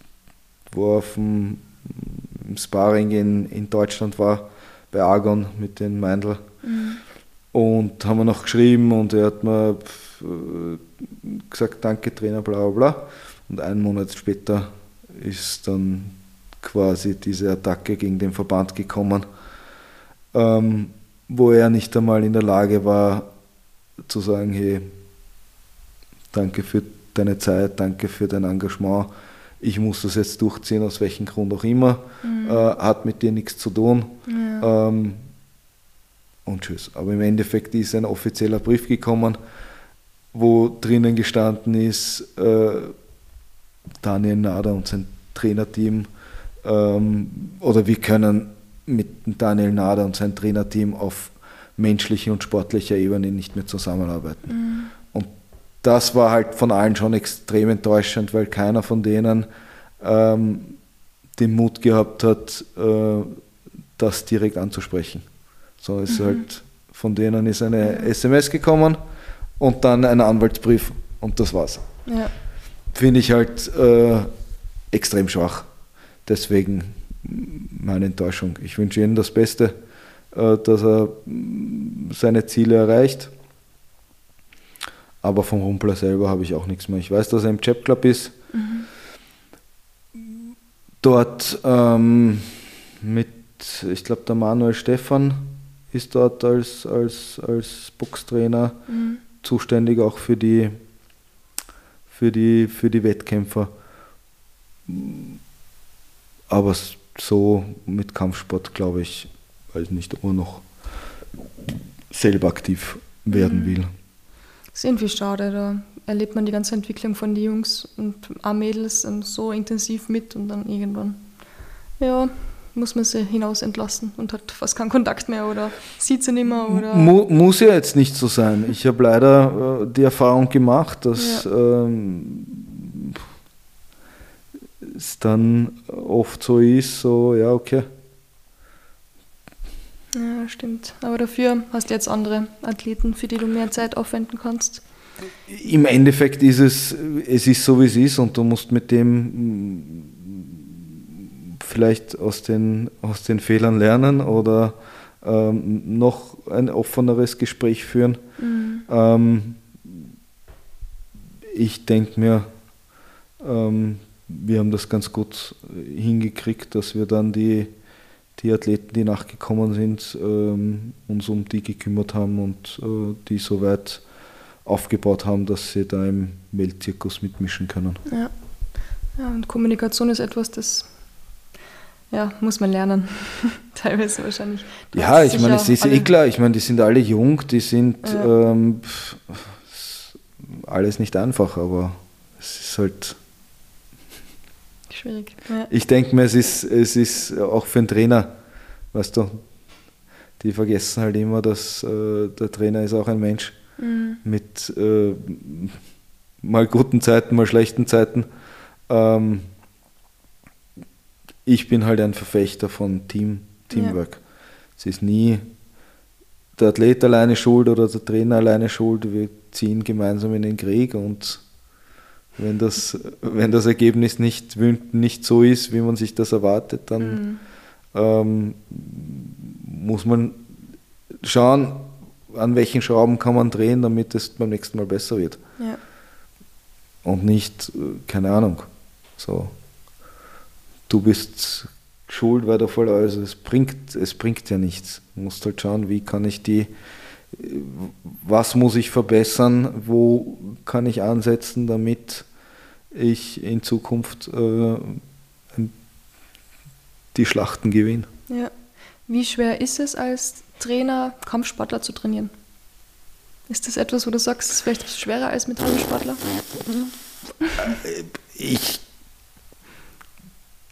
wo er auf dem Sparring in, in Deutschland war, bei Argon mit den Meindl. Mhm. Und haben wir noch geschrieben und er hat mir äh, gesagt, danke Trainer, bla bla bla. Und einen Monat später ist dann quasi diese Attacke gegen den Verband gekommen, ähm, wo er nicht einmal in der Lage war zu sagen, hey, danke für deine Zeit, danke für dein Engagement, ich muss das jetzt durchziehen, aus welchem Grund auch immer, mhm. äh, hat mit dir nichts zu tun. Ja. Ähm, und tschüss. Aber im Endeffekt ist ein offizieller Brief gekommen, wo drinnen gestanden ist, äh, Daniel Nader und sein Trainerteam, oder wir können mit Daniel Nader und sein Trainerteam auf menschlicher und sportlicher Ebene nicht mehr zusammenarbeiten. Mhm. Und das war halt von allen schon extrem enttäuschend, weil keiner von denen ähm, den Mut gehabt hat, äh, das direkt anzusprechen. So ist mhm. halt, von denen ist eine. SMS gekommen und dann ein Anwaltsbrief und das war's. Ja. Finde ich halt äh, extrem schwach. Deswegen meine Enttäuschung. Ich wünsche Ihnen das Beste, äh, dass er seine Ziele erreicht. Aber vom Rumpler selber habe ich auch nichts mehr. Ich weiß, dass er im Chap Club ist. Mhm. Dort ähm, mit, ich glaube, der Manuel Stefan ist dort als, als, als Boxtrainer mhm. zuständig auch für die, für, die, für die Wettkämpfer. Aber so mit Kampfsport, glaube ich, weiß nicht, ob man noch selber aktiv werden mhm. will. Das ist irgendwie schade, da erlebt man die ganze Entwicklung von den Jungs und auch Mädels so intensiv mit und dann irgendwann, ja, muss man sie hinaus entlassen und hat fast keinen Kontakt mehr oder sieht sie nicht mehr. Oder Mu muss ja jetzt nicht so sein. Ich habe leider äh, die Erfahrung gemacht, dass ja. ähm, es dann oft so ist, so, ja, okay. Ja, stimmt. Aber dafür hast du jetzt andere Athleten, für die du mehr Zeit aufwenden kannst. Im Endeffekt ist es, es ist so wie es ist und du musst mit dem vielleicht aus den, aus den Fehlern lernen oder ähm, noch ein offeneres Gespräch führen. Mhm. Ähm, ich denke mir, ähm, wir haben das ganz gut hingekriegt, dass wir dann die, die Athleten, die nachgekommen sind, ähm, uns um die gekümmert haben und äh, die so weit aufgebaut haben, dass sie da im Weltzirkus mitmischen können. Ja. ja, und Kommunikation ist etwas, das ja, muss man lernen. [laughs] Teilweise wahrscheinlich. Du ja, ich meine, es ist eh klar, ich meine, die sind alle jung, die sind ja. ähm, alles nicht einfach, aber es ist halt schwierig. Ja. Ich denke mir, es ist, es ist auch für einen Trainer, weißt du, die vergessen halt immer, dass äh, der Trainer ist auch ein Mensch mhm. mit äh, mal guten Zeiten, mal schlechten Zeiten. Ähm, ich bin halt ein Verfechter von Team, Teamwork. Ja. Es ist nie der Athlet alleine schuld oder der Trainer alleine schuld. Wir ziehen gemeinsam in den Krieg und wenn das, wenn das Ergebnis nicht, nicht so ist, wie man sich das erwartet, dann mhm. ähm, muss man schauen, an welchen Schrauben kann man drehen, damit es beim nächsten Mal besser wird. Ja. Und nicht, äh, keine Ahnung, so, du bist schuld, weil der voll, also es bringt, es bringt ja nichts. Du musst halt schauen, wie kann ich die, was muss ich verbessern, wo kann ich ansetzen, damit ich in Zukunft äh, die Schlachten gewinne. Ja. Wie schwer ist es als Trainer, Kampfsportler zu trainieren? Ist das etwas, wo du sagst, es ist vielleicht schwerer als mit Kampfsportler? Ich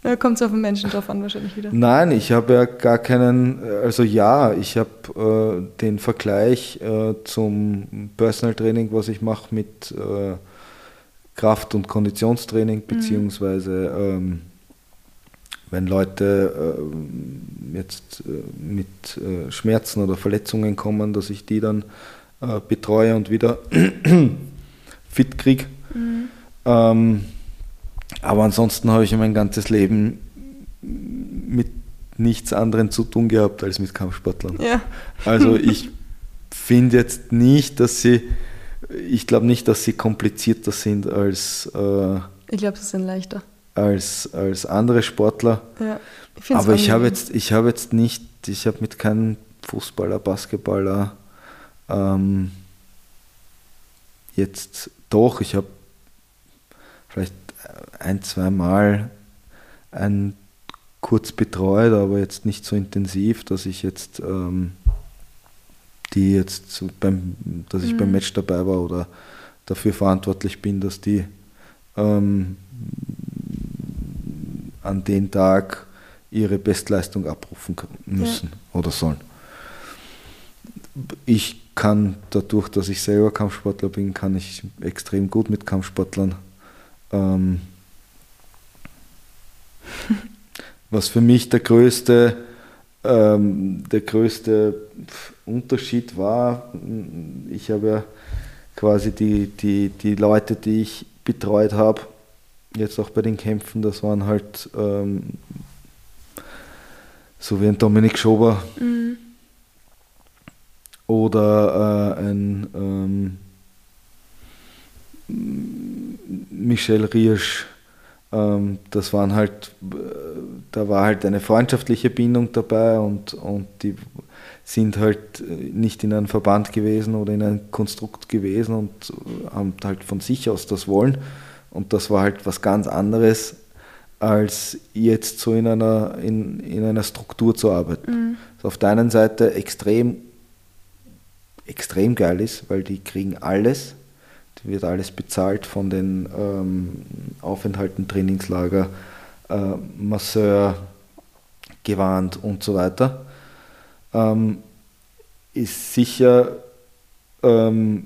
da kommt es auf den Menschen drauf an, wahrscheinlich wieder. Nein, ich habe ja gar keinen, also ja, ich habe äh, den Vergleich äh, zum Personal Training, was ich mache mit äh, Kraft- und Konditionstraining, mhm. beziehungsweise ähm, wenn Leute äh, jetzt äh, mit äh, Schmerzen oder Verletzungen kommen, dass ich die dann äh, betreue und wieder [clears throat] fit kriege. Mhm. Ähm, aber ansonsten habe ich mein ganzes Leben mit nichts anderem zu tun gehabt als mit Kampfsportlern. Ja. Also ich [laughs] finde jetzt nicht, dass sie, ich glaube nicht, dass sie komplizierter sind als, äh, Ich glaube, sie sind leichter. als, als andere Sportler. Ja. Ich Aber ich habe jetzt, ich habe jetzt nicht, ich habe mit keinem Fußballer, Basketballer ähm, jetzt doch, ich habe vielleicht ein, zwei Mal ein kurz betreut, aber jetzt nicht so intensiv, dass ich jetzt ähm, die jetzt beim, dass ich beim Mhm. Match dabei war oder dafür verantwortlich bin, dass die ähm, an den Tag ihre Bestleistung abrufen müssen oder sollen. Ich kann dadurch, dass ich selber Kampfsportler bin, kann ich extrem gut mit Kampfsportlern. Ähm, [laughs] was für mich der größte, ähm, der größte Unterschied war, ich habe ja quasi die, die, die Leute, die ich betreut habe, jetzt auch bei den Kämpfen, das waren halt ähm, so wie ein Dominik Schober Mhm. oder äh, ein ähm, Michel Riersch. Ähm, das waren halt, äh, da war halt eine freundschaftliche Bindung dabei und, und die sind halt äh, nicht in einem Verband gewesen oder in einem Konstrukt gewesen und äh, haben halt von sich aus das wollen. Und das war halt was ganz anderes, als jetzt so in einer, in, in einer Struktur zu arbeiten. Mhm. Was auf der einen Seite extrem, extrem geil ist, weil die kriegen alles. Wird alles bezahlt von den ähm, Aufenthalten, Trainingslager, äh, Masseur, Gewand und so weiter. Ähm, ist sicher ähm,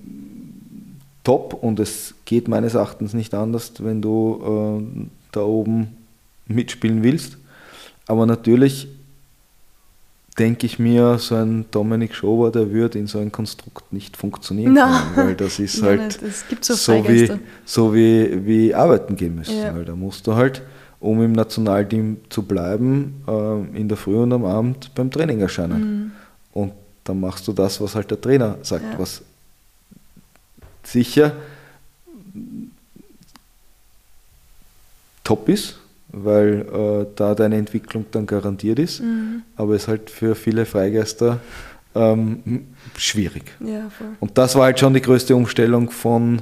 top und es geht meines Erachtens nicht anders, wenn du äh, da oben mitspielen willst. Aber natürlich denke ich mir, so ein Dominik Schober, der würde in so ein Konstrukt nicht funktionieren Na. können, weil das ist [laughs] halt nicht. Es gibt so so, wie, so wie, wie arbeiten gehen müssen. Ja. Weil da musst du halt, um im Nationalteam zu bleiben, äh, in der Früh und am Abend beim Training erscheinen. Mhm. Und dann machst du das, was halt der Trainer sagt, Ja. was sicher top ist, weil äh, da deine Entwicklung dann garantiert ist, Mhm. aber es halt für viele Freigeister ähm, schwierig. Ja, voll. Und das war halt schon die größte Umstellung von,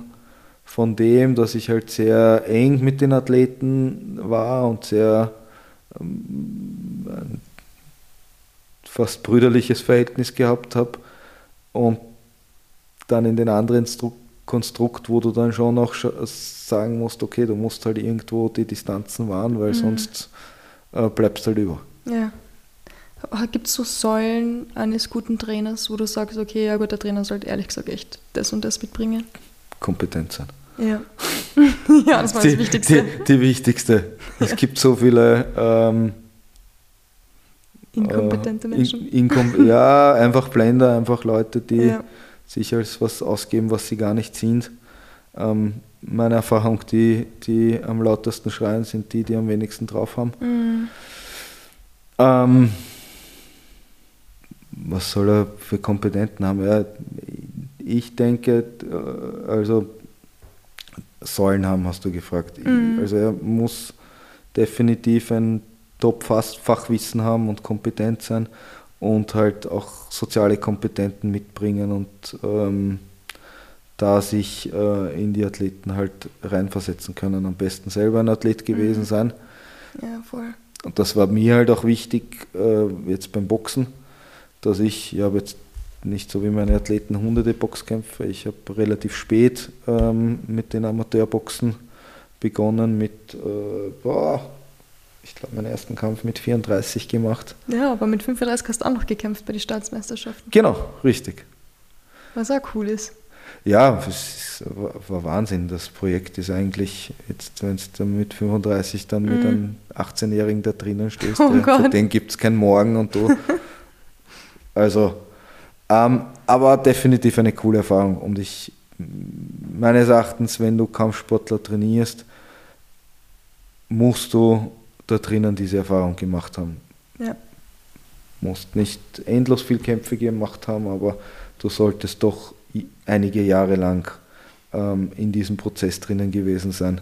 von dem, dass ich halt sehr eng mit den Athleten war und sehr ähm, ein fast brüderliches Verhältnis gehabt habe und dann in den anderen Stru Konstrukt, wo du dann schon auch sagen musst, okay, du musst halt irgendwo die Distanzen wahren, weil Mhm. sonst äh, bleibst halt über. Ja. Gibt es so Säulen eines guten Trainers, wo du sagst, okay, ja gut, der Trainer sollte ehrlich gesagt echt das und das mitbringen? Kompetent sein. Ja. [laughs] ja, das war die, das Wichtigste. Die, die wichtigste. Es gibt so viele ähm, Inkompetente äh, Menschen. In, inkom ja, einfach Blender, einfach Leute, die ja. Sich als was ausgeben, was sie gar nicht sind. Ähm, meine Erfahrung, die, die am lautesten schreien, sind die, die am wenigsten drauf haben. Mhm. Ähm, was soll er für Kompetenten haben? Ja, ich denke, äh, also Säulen haben, hast du gefragt. Mhm. Also er muss definitiv ein Top-Fachwissen haben und kompetent sein und halt auch soziale Kompetenten mitbringen und ähm, da sich äh, in die Athleten halt reinversetzen können. Am besten selber ein Athlet gewesen Mhm. sein. ja, voll. Und das war mir halt auch wichtig, äh, jetzt beim Boxen, dass ich, ich habe jetzt nicht so wie meine Athleten hunderte Boxkämpfe, ich habe relativ spät ähm, mit den Amateurboxen begonnen, mit, äh, boah, ich glaube, meinen ersten Kampf mit 34 gemacht. Ja, aber mit 35 hast du auch noch gekämpft bei den Staatsmeisterschaften, Genau, richtig. was auch cool ist. Ja, es ist, war, Wahnsinn. Das Projekt ist eigentlich, jetzt, wenn du mit 35 dann mit Mhm. einem 18-Jährigen da drinnen stehst, [laughs] Oh der, für den gibt es keinen Morgen und du. [laughs] also, ähm, aber definitiv eine coole Erfahrung. Und ich, meines Erachtens, wenn du Kampfsportler trainierst, musst du da drinnen diese Erfahrung gemacht haben. Ja. Musst nicht endlos viel Kämpfe gemacht haben, aber du solltest doch einige Jahre lang ähm, in diesem Prozess drinnen gewesen sein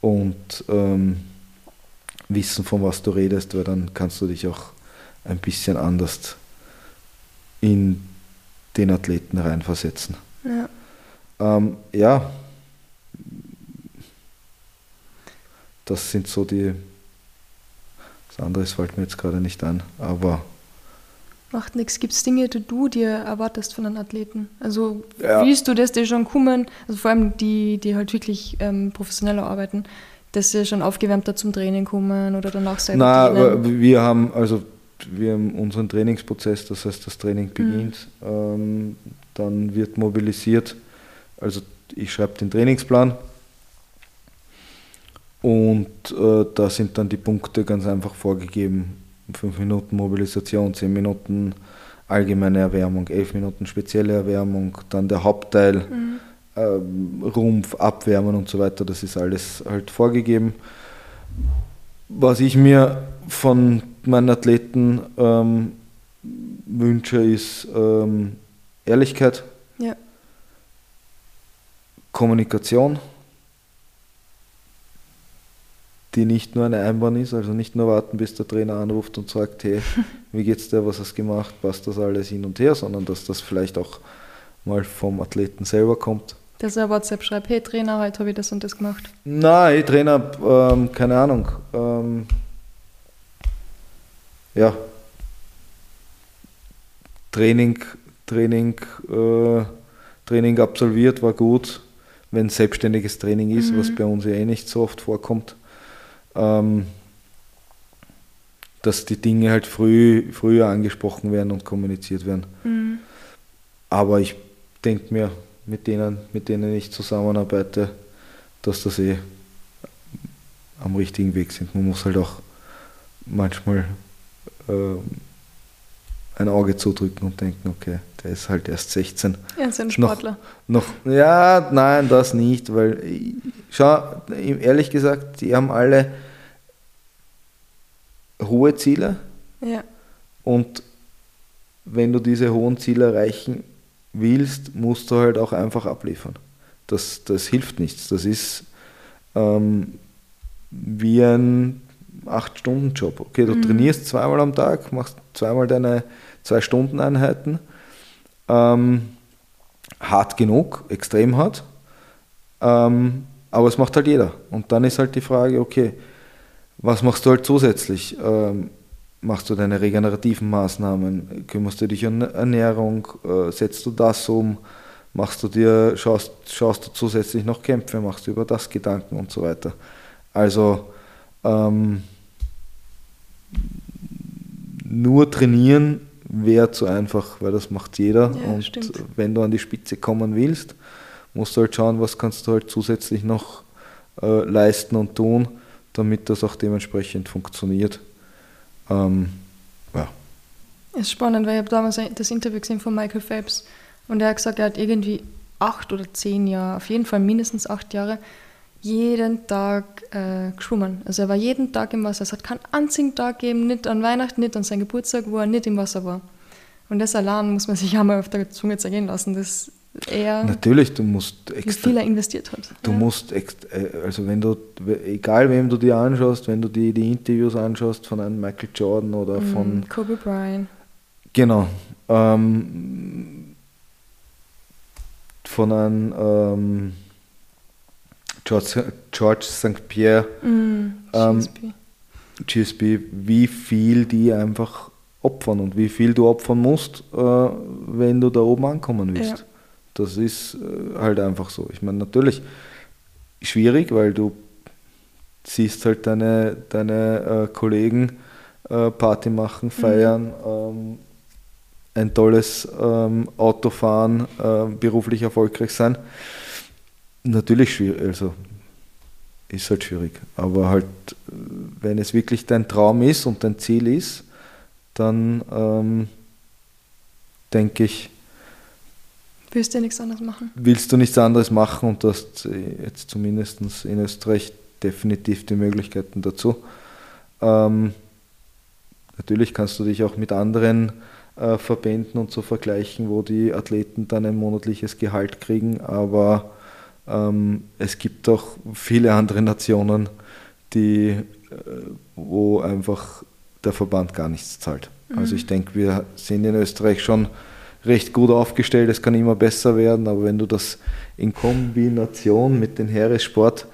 und ähm, wissen, von was du redest, weil dann kannst du dich auch ein bisschen anders in den Athleten reinversetzen. Ja. Ähm, ja, das sind so die. Das andere fällt mir jetzt gerade nicht ein, aber. Macht nichts. Gibt es Dinge, die du dir erwartest von einem Athleten? Also, Ja. wie ist du das, die schon kommen, also vor allem die, die halt wirklich ähm, professioneller arbeiten, dass sie schon aufgewärmter zum Training kommen oder danach selber aber wir haben also wir haben unseren Trainingsprozess, das heißt, das Training beginnt, ähm, dann wird mobilisiert. Also ich schreibe den Trainingsplan und äh, da sind dann die Punkte ganz einfach vorgegeben. Fünf Minuten Mobilisation, zehn Minuten allgemeine Erwärmung, elf Minuten spezielle Erwärmung, dann der Hauptteil, ähm, Rumpf, Abwärmen und so weiter, das ist alles halt vorgegeben. Was ich mir von meinen Athleten ähm, wünsche, ist ähm, Ehrlichkeit, Ja. Kommunikation, die nicht nur eine Einbahn ist, also nicht nur warten, bis der Trainer anruft und sagt, hey, [laughs] wie geht's dir, was hast du gemacht, passt das alles hin und her, sondern dass das vielleicht auch mal vom Athleten selber kommt. Dass er WhatsApp schreibt, hey Trainer, heute habe ich das und das gemacht. Nein, hey, Trainer, ähm, keine Ahnung. Ähm, ja. Training, Training, äh, Training absolviert, war gut, wenn selbstständiges Training ist, was bei uns ja eh nicht so oft vorkommt. Ähm, dass die Dinge halt früh, früher angesprochen werden und kommuniziert werden. Mhm. Aber ich denke mir, mit denen, mit denen ich zusammenarbeite, dass das eh am richtigen Weg sind. Man muss halt auch manchmal ähm, ein Auge zudrücken und denken, okay, der ist halt erst 16. Er ist ein Noch- Sportler. Noch, ja, nein, das nicht, weil, schau, ehrlich gesagt, die haben alle hohe Ziele Ja. und wenn du diese hohen Ziele erreichen willst, musst du halt auch einfach abliefern. Das, das hilft nichts. Das ist ähm, wie ein 8-Stunden-Job. Okay, du trainierst zweimal am Tag, machst zweimal deine 2-Stunden-Einheiten. Ähm, hart genug, extrem hart. Ähm, aber es macht halt jeder. Und dann ist halt die Frage, okay, was machst du halt zusätzlich? Ähm, machst du deine regenerativen Maßnahmen? Kümmerst du dich um Ernährung? Äh, setzt du das um? Machst du dir, schaust, schaust du zusätzlich noch Kämpfe? Machst du über das Gedanken und so weiter? Also ähm, nur trainieren wäre zu einfach, weil das macht jeder. Ja, und stimmt. wenn du an die Spitze kommen willst, musst du halt schauen, was kannst du halt zusätzlich noch äh, leisten und tun, damit das auch dementsprechend funktioniert. Ähm, ja. Ist spannend, weil ich habe damals das Interview gesehen von Michael Phelps und er hat gesagt, er hat irgendwie acht oder zehn Jahre, auf jeden Fall mindestens acht Jahre, jeden Tag äh, geschwommen. Also er war jeden Tag im Wasser. Es hat keinen einzigen Tag gegeben, nicht an Weihnachten, nicht an seinem Geburtstag, wo er nicht im Wasser war. Und das allein muss man sich auch mal auf der Zunge zergehen lassen, dass er, Natürlich, du musst wie extra, viel er investiert hat. du ja. musst äh, also wenn du egal wem du dir anschaust, wenn du die, die Interviews anschaust von einem Michael Jordan oder von Mm, Kobe Bryant. Genau. Ähm, von einem ähm, George, George St. Pierre, Ähm, GSP. GSP, wie viel die einfach opfern und wie viel du opfern musst, äh, wenn du da oben ankommen willst. Ja. Das ist äh, halt einfach so. Ich meine, natürlich schwierig, weil du siehst halt deine, deine äh, Kollegen äh, Party machen, feiern, ähm, ein tolles ähm, Auto fahren, äh, beruflich erfolgreich sein. Natürlich schwierig, also ist halt schwierig. Aber halt, äh, wenn es wirklich dein Traum ist und dein Ziel ist, dann ähm, denke ich, Willst du nichts anderes machen? willst du nichts anderes machen und du hast äh, jetzt zumindest in Österreich definitiv die Möglichkeiten dazu. Ähm, natürlich kannst du dich auch mit anderen äh, Verbänden und zu vergleichen, wo die Athleten dann ein monatliches Gehalt kriegen, aber ähm, es gibt auch viele andere Nationen, die, äh, wo einfach der Verband gar nichts zahlt. Mhm. Also ich denke, wir sind in Österreich schon recht gut aufgestellt, es kann immer besser werden, aber wenn du das in Kombination mit dem Heeressport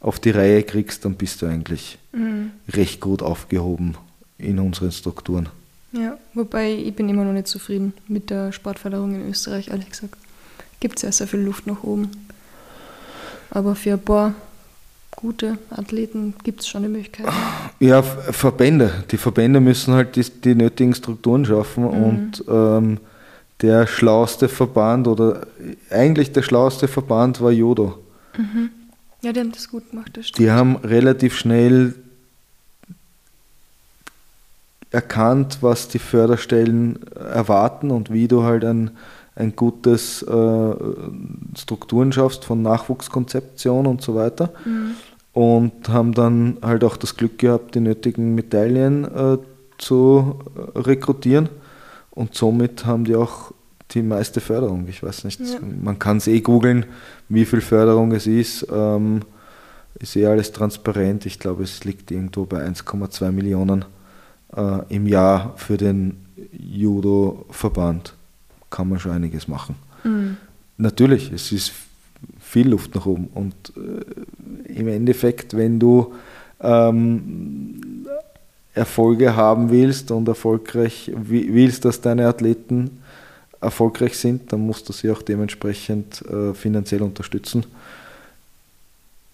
auf die Reihe kriegst, dann bist du eigentlich mhm. recht gut aufgehoben in unseren Strukturen. Ja, wobei ich bin immer noch nicht zufrieden mit der Sportförderung in Österreich, ehrlich gesagt. Gibt es ja sehr viel Luft nach oben. Aber für ein paar gute Athleten gibt es schon die Möglichkeit. Ja, Verbände. Die Verbände müssen halt die, die nötigen Strukturen schaffen mhm. und ähm, der schlauste Verband oder eigentlich der schlauste Verband war Judo. Mhm. Ja, die haben das gut gemacht, das stimmt. Die haben relativ schnell erkannt, was die Förderstellen erwarten und wie du halt ein, ein gutes äh, Strukturen schaffst von Nachwuchskonzeption und so weiter. Mhm. Und haben dann halt auch das Glück gehabt, die nötigen Medaillen äh, zu rekrutieren. Und somit haben die auch die meiste Förderung. Ich weiß nicht, ja. man kann es eh googeln, wie viel Förderung es ist. Ähm, ist eh alles transparent. Ich glaube, es liegt irgendwo bei 1,2 Millionen äh, im Jahr für den Judo-Verband. Kann man schon einiges machen. Mhm. Natürlich, es ist viel Luft nach oben. Und äh, im Endeffekt, wenn du ähm, Erfolge haben willst und erfolgreich willst, dass deine Athleten erfolgreich sind, dann musst du sie auch dementsprechend äh, finanziell unterstützen.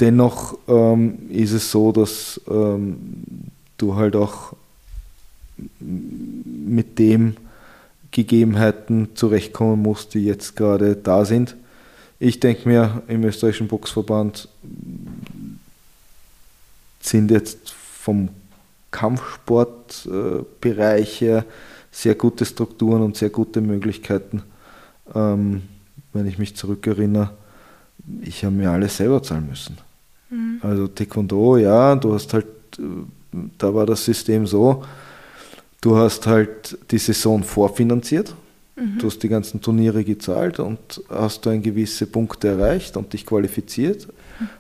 Dennoch ähm, ist es so, dass ähm, du halt auch mit den Gegebenheiten zurechtkommen musst, die jetzt gerade da sind. Ich denke mir, im österreichischen Boxverband sind jetzt vom Kampfsportbereich her sehr gute Strukturen und sehr gute Möglichkeiten. Ähm, wenn ich mich zurückerinnere, ich habe mir alles selber zahlen müssen. Mhm. Also Taekwondo, ja, du hast halt, äh, da war das System so, du hast halt die Saison vorfinanziert, mhm. du hast die ganzen Turniere gezahlt und hast du ein gewisse Punkte erreicht und dich qualifiziert.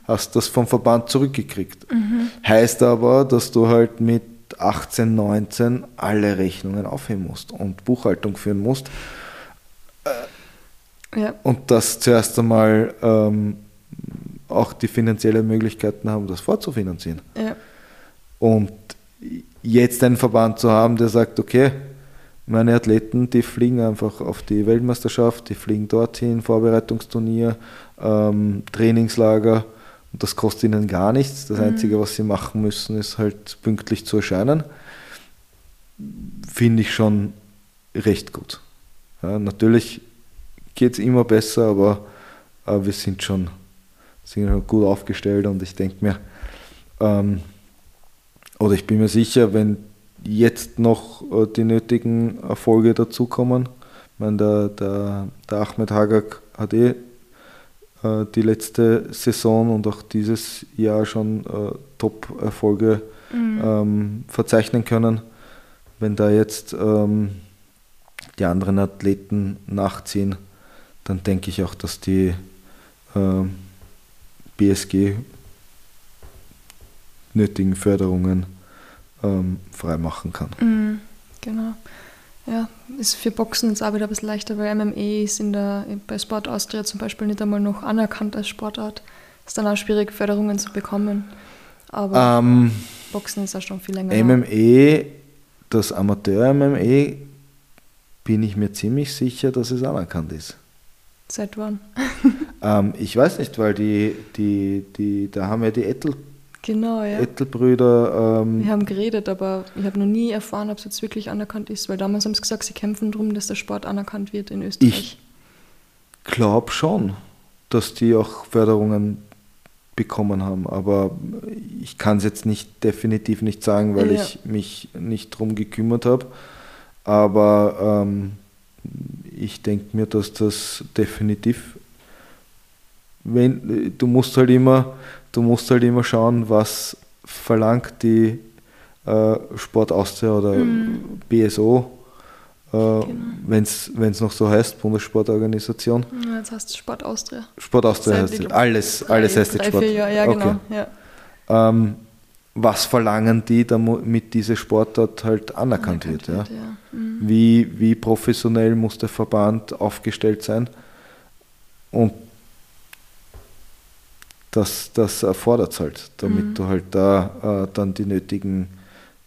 Hast das vom Verband zurückgekriegt. Mhm. Heißt aber, dass du halt mit 18, 19 alle Rechnungen aufheben musst und Buchhaltung führen musst. Äh, ja. Und das zuerst einmal ähm, auch die finanziellen Möglichkeiten haben, das vorzufinanzieren. Ja. Und jetzt einen Verband zu haben, der sagt, okay, meine Athleten, die fliegen einfach auf die Weltmeisterschaft, die fliegen dorthin, Vorbereitungsturnier, ähm, Trainingslager und das kostet ihnen gar nichts. Das mhm. Einzige, was sie machen müssen, ist halt pünktlich zu erscheinen. Finde ich schon recht gut. Ja, natürlich geht es immer besser, aber, aber, wir sind schon, sind schon gut aufgestellt und ich denke mir, ähm, oder ich bin mir sicher, wenn jetzt noch äh, die nötigen Erfolge dazukommen, ich meine, der, der, der Ahmed Hagak hat eh äh, die letzte Saison und auch dieses Jahr schon äh, Top-Erfolge mhm. ähm, verzeichnen können. Wenn da jetzt ähm, die anderen Athleten nachziehen, dann denke ich auch, dass die äh, BSG nötigen Förderungen ähm, freimachen kann. Mhm, genau. Ja, ist für Boxen jetzt auch wieder ein bisschen leichter, weil MMA ist in der, bei Sport Austria zum Beispiel nicht einmal noch anerkannt als Sportart. Ist dann auch schwierig, Förderungen zu bekommen. Aber ähm, Boxen ist auch schon viel länger. MMA, das Amateur-MMA, bin ich mir ziemlich sicher, dass es anerkannt ist. Seit wann? ähm, ich weiß nicht, weil die, die, die, da haben ja die Ettel Genau, ja. Ettelbrüder. Ähm, wir haben geredet, aber ich habe noch nie erfahren, ob es jetzt wirklich anerkannt ist, weil damals haben sie gesagt, sie kämpfen darum, dass der Sport anerkannt wird in Österreich. Ich glaube schon, dass die auch Förderungen bekommen haben, aber ich kann es jetzt nicht definitiv nicht sagen, weil ja. ich mich nicht darum gekümmert habe. Aber ähm, ich denke mir, dass das definitiv, wenn du musst halt immer du musst halt immer schauen, was verlangt die äh, Sport Austria oder mhm. BSO genau. wenn es noch so heißt, Bundessportorganisation. Ja, jetzt heißt es Sport Austria. Sport Austria heißt es. Alles, drei, alles heißt jetzt Sport. Vier ja, genau. Okay. Ja. Ähm, was verlangen die, damit diese Sportart halt anerkannt, anerkannt wird? Ja? ja. Mhm. Wie, wie professionell muss der Verband aufgestellt sein? Und das, das erfordert es halt, damit mhm. du halt da äh, dann die nötigen,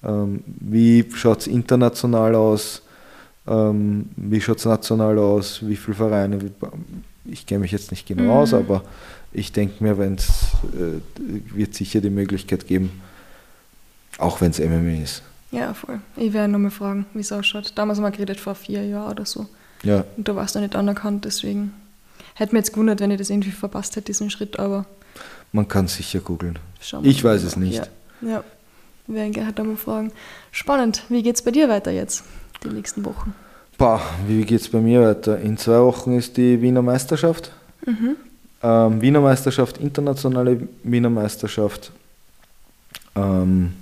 ähm, wie schaut es international aus, ähm, wie schaut es national aus, wie viele Vereine, ich kenne mich jetzt nicht genau mhm. aus, aber ich denke mir, wenn es äh, wird sicher die Möglichkeit geben, auch wenn es MMA ist. Ja, voll. Ich werde nochmal fragen, wie es ausschaut. Damals haben wir geredet vor vier Jahren oder so. Ja. Und da war es noch nicht anerkannt, deswegen hätte mir jetzt gewundert, wenn ich das irgendwie verpasst hätte, diesen Schritt, aber. Man kann sicher googeln. Ich weiß es nicht. Ja, ja. wir werden Gerhard mal fragen. Spannend. Wie geht es bei dir weiter jetzt, die nächsten Wochen? Boah, wie geht es bei mir weiter? In zwei Wochen ist die Wiener Meisterschaft. Mhm. Ähm, Wiener Meisterschaft, internationale Wiener Meisterschaft. Ähm,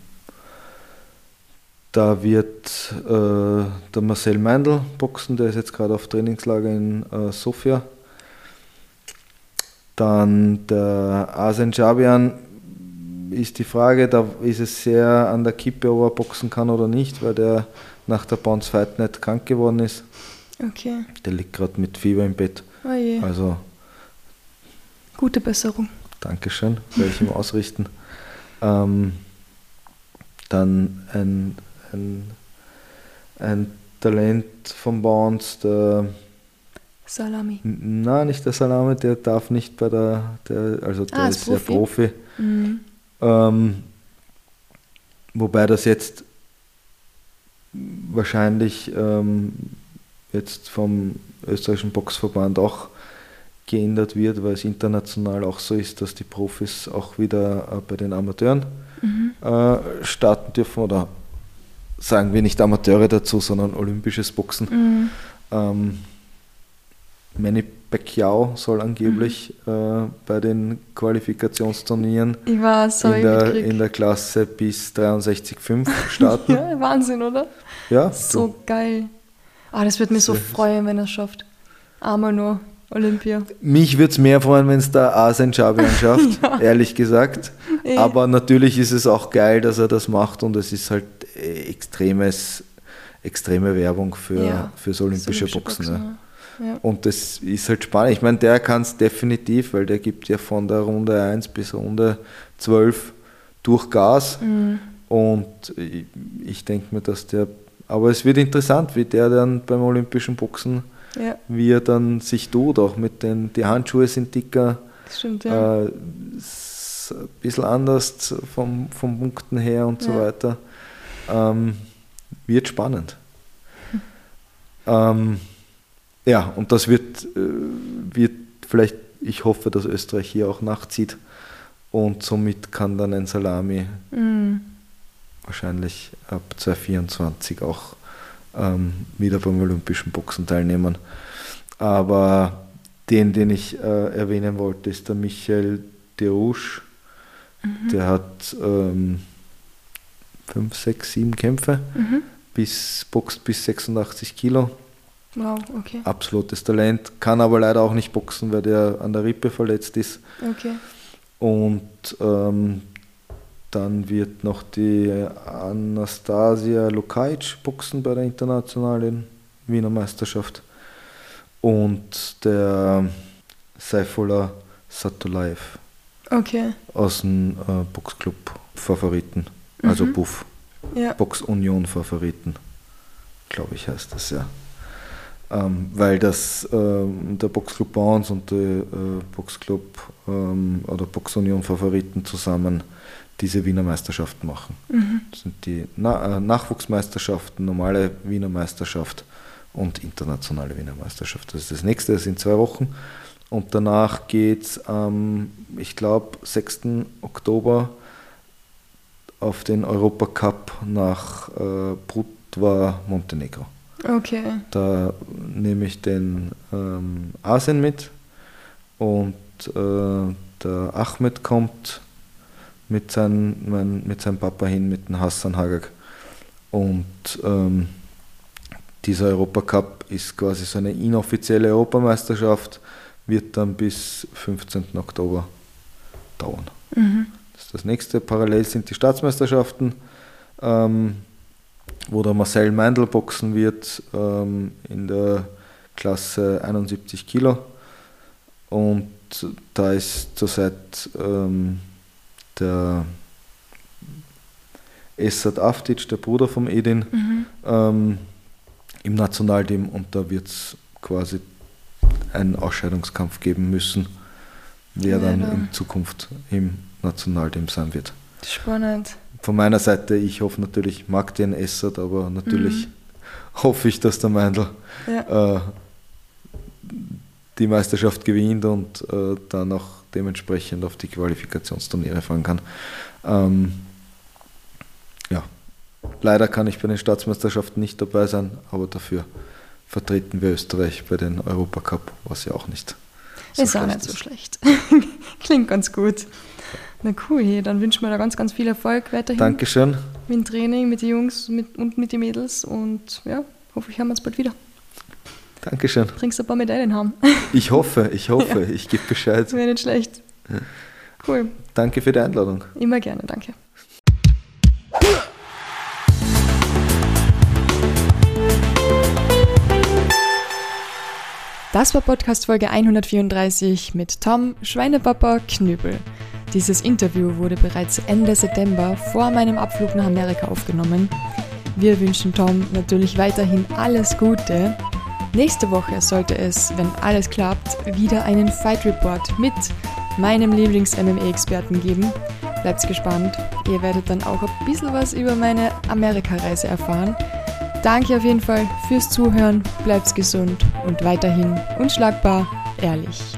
da wird äh, der Marcel Meindl boxen, der ist jetzt gerade auf Trainingslager in äh, Sofia. Dann der Asen Jabian ist die Frage, da ist es sehr an der Kippe, ob er boxen kann oder nicht, weil der nach der Bounce Fight nicht krank geworden ist. Okay. Der liegt gerade mit Fieber im Bett. Oh je. Also. Gute Besserung. Dankeschön, werde ich ihm ausrichten. Ähm, dann ein, ein, ein Talent vom Bounce, der Salami. Nein, nicht der Salami, der darf nicht bei der, der also der ah, ist, ist Profi. ja Profi. Mhm. Ähm, wobei das jetzt wahrscheinlich ähm, jetzt vom österreichischen Boxverband auch geändert wird, weil es international auch so ist, dass die Profis auch wieder äh, bei den Amateuren mhm. äh, starten dürfen oder sagen wir nicht Amateure dazu, sondern olympisches Boxen. Mhm. Ähm, Manny Pacquiao soll angeblich mhm. äh, bei den Qualifikationsturnieren in, der, in der Klasse bis 63,5 starten. [laughs] ja, Wahnsinn, oder? Ja. So du. geil. Ah, das würde mich so freuen, wenn er es schafft. Einmal nur Olympia. Mich würde es mehr freuen, wenn es der Asen Chabian schafft, [laughs] ja. ehrlich gesagt. E. Aber natürlich ist es auch geil, dass er das macht und es ist halt extremes, extreme Werbung für, ja. fürs olympische, olympische Boxen. Boxen ja. Und das ist halt spannend. Ich meine, der kann es definitiv, weil der gibt ja von der Runde 1 bis Runde 12 durch Gas. Mhm. Und ich, ich denke mir, dass der. Aber es wird interessant, wie der dann beim olympischen Boxen, ja. wie er dann sich tut, auch mit den, die Handschuhe sind dicker. Stimmt, ja. Äh, ein bisschen anders vom, vom Punkten her und ja. so weiter. Ähm, wird spannend. Hm. Ähm, ja, und das wird, äh, wird vielleicht, ich hoffe, dass Österreich hier auch nachzieht und somit kann dann ein Salami mhm. wahrscheinlich ab 2024 auch ähm, wieder beim Olympischen Boxen teilnehmen. Aber den, den ich äh, erwähnen wollte, ist der Michael Derouche. Mhm. Der hat ähm, fünf, sechs, sieben Kämpfe, mhm. bis, boxt bis 86 Kilo Wow, okay. Absolutes Talent, kann aber leider auch nicht boxen, weil der an der Rippe verletzt ist. Okay. Und ähm, dann wird noch die Anastasia Lukajic boxen bei der internationalen Wiener Meisterschaft. Und der Saifullah Satulaev. Okay. Aus dem äh, Boxclub Favoriten, also mhm. Buff. Ja. Box Union Favoriten, glaube ich heißt das ja ähm, weil das ähm, der Boxclub Bounce und der äh, Boxclub ähm, oder Boxunion Favoriten zusammen diese Wiener Meisterschaften machen. Mhm. Das sind die Na äh, Nachwuchsmeisterschaften, normale Wiener Meisterschaft und internationale Wiener Meisterschaft. Das ist das nächste, das sind zwei Wochen. Und danach geht es am, ich glaube, 6. Oktober auf den Europacup nach äh, Brutva, Montenegro. Okay. Da nehme ich den ähm, Asen mit und äh, der Ahmed kommt mit, sein, mein, mit seinem Papa hin, mit dem Hassan Hagag. Und ähm, dieser Europacup ist quasi so eine inoffizielle Europameisterschaft, wird dann bis 15. Oktober dauern. Mhm. Das ist das nächste. Parallel sind die Staatsmeisterschaften, ähm, wo der Marcel Meindl boxen wird ähm, in der Klasse 71 Kilo. Und da ist zurzeit ähm, der Esad Aftic, der Bruder vom Edin, mhm. ähm, im Nationalteam und da wird es quasi einen Ausscheidungskampf geben müssen, wer ja, dann ja. in Zukunft im Nationalteam sein wird. Spannend. Von meiner Seite, ich hoffe natürlich, mag den Essert, aber natürlich mhm. hoffe ich, dass der Meindl ja. äh, die Meisterschaft gewinnt und äh, dann auch dementsprechend auf die Qualifikationsturniere fahren kann. Ähm, ja, leider kann ich bei den Staatsmeisterschaften nicht dabei sein, aber dafür vertreten wir Österreich bei den Europacup, was ja auch nicht so ist auch nicht so schlecht. [laughs] Klingt ganz gut. Na cool, hey, dann wünschen wir da ganz, ganz viel Erfolg weiterhin. Dankeschön. Mit dem Training, mit den Jungs mit, und mit den Mädels und ja, hoffe ich hören wir uns bald wieder. Dankeschön. Trinkst ein paar Medaillen haben. [laughs] Ich hoffe, ich hoffe, ja. ich gebe Bescheid. Wäre nicht schlecht. Cool. Danke für die Einladung. Immer gerne, danke. Das war Podcast Folge 134 mit Tom Schweinepapa Knüppel. Dieses Interview wurde bereits Ende September vor meinem Abflug nach Amerika aufgenommen. Wir wünschen Tom natürlich weiterhin alles Gute. Nächste Woche sollte es, wenn alles klappt, wieder einen Fight Report mit meinem Lieblings-MMA-Experten geben. Bleibt gespannt. Ihr werdet dann auch ein bisschen was über meine Amerikareise erfahren. Danke auf jeden Fall fürs Zuhören, bleibt gesund und weiterhin unschlagbar ehrlich.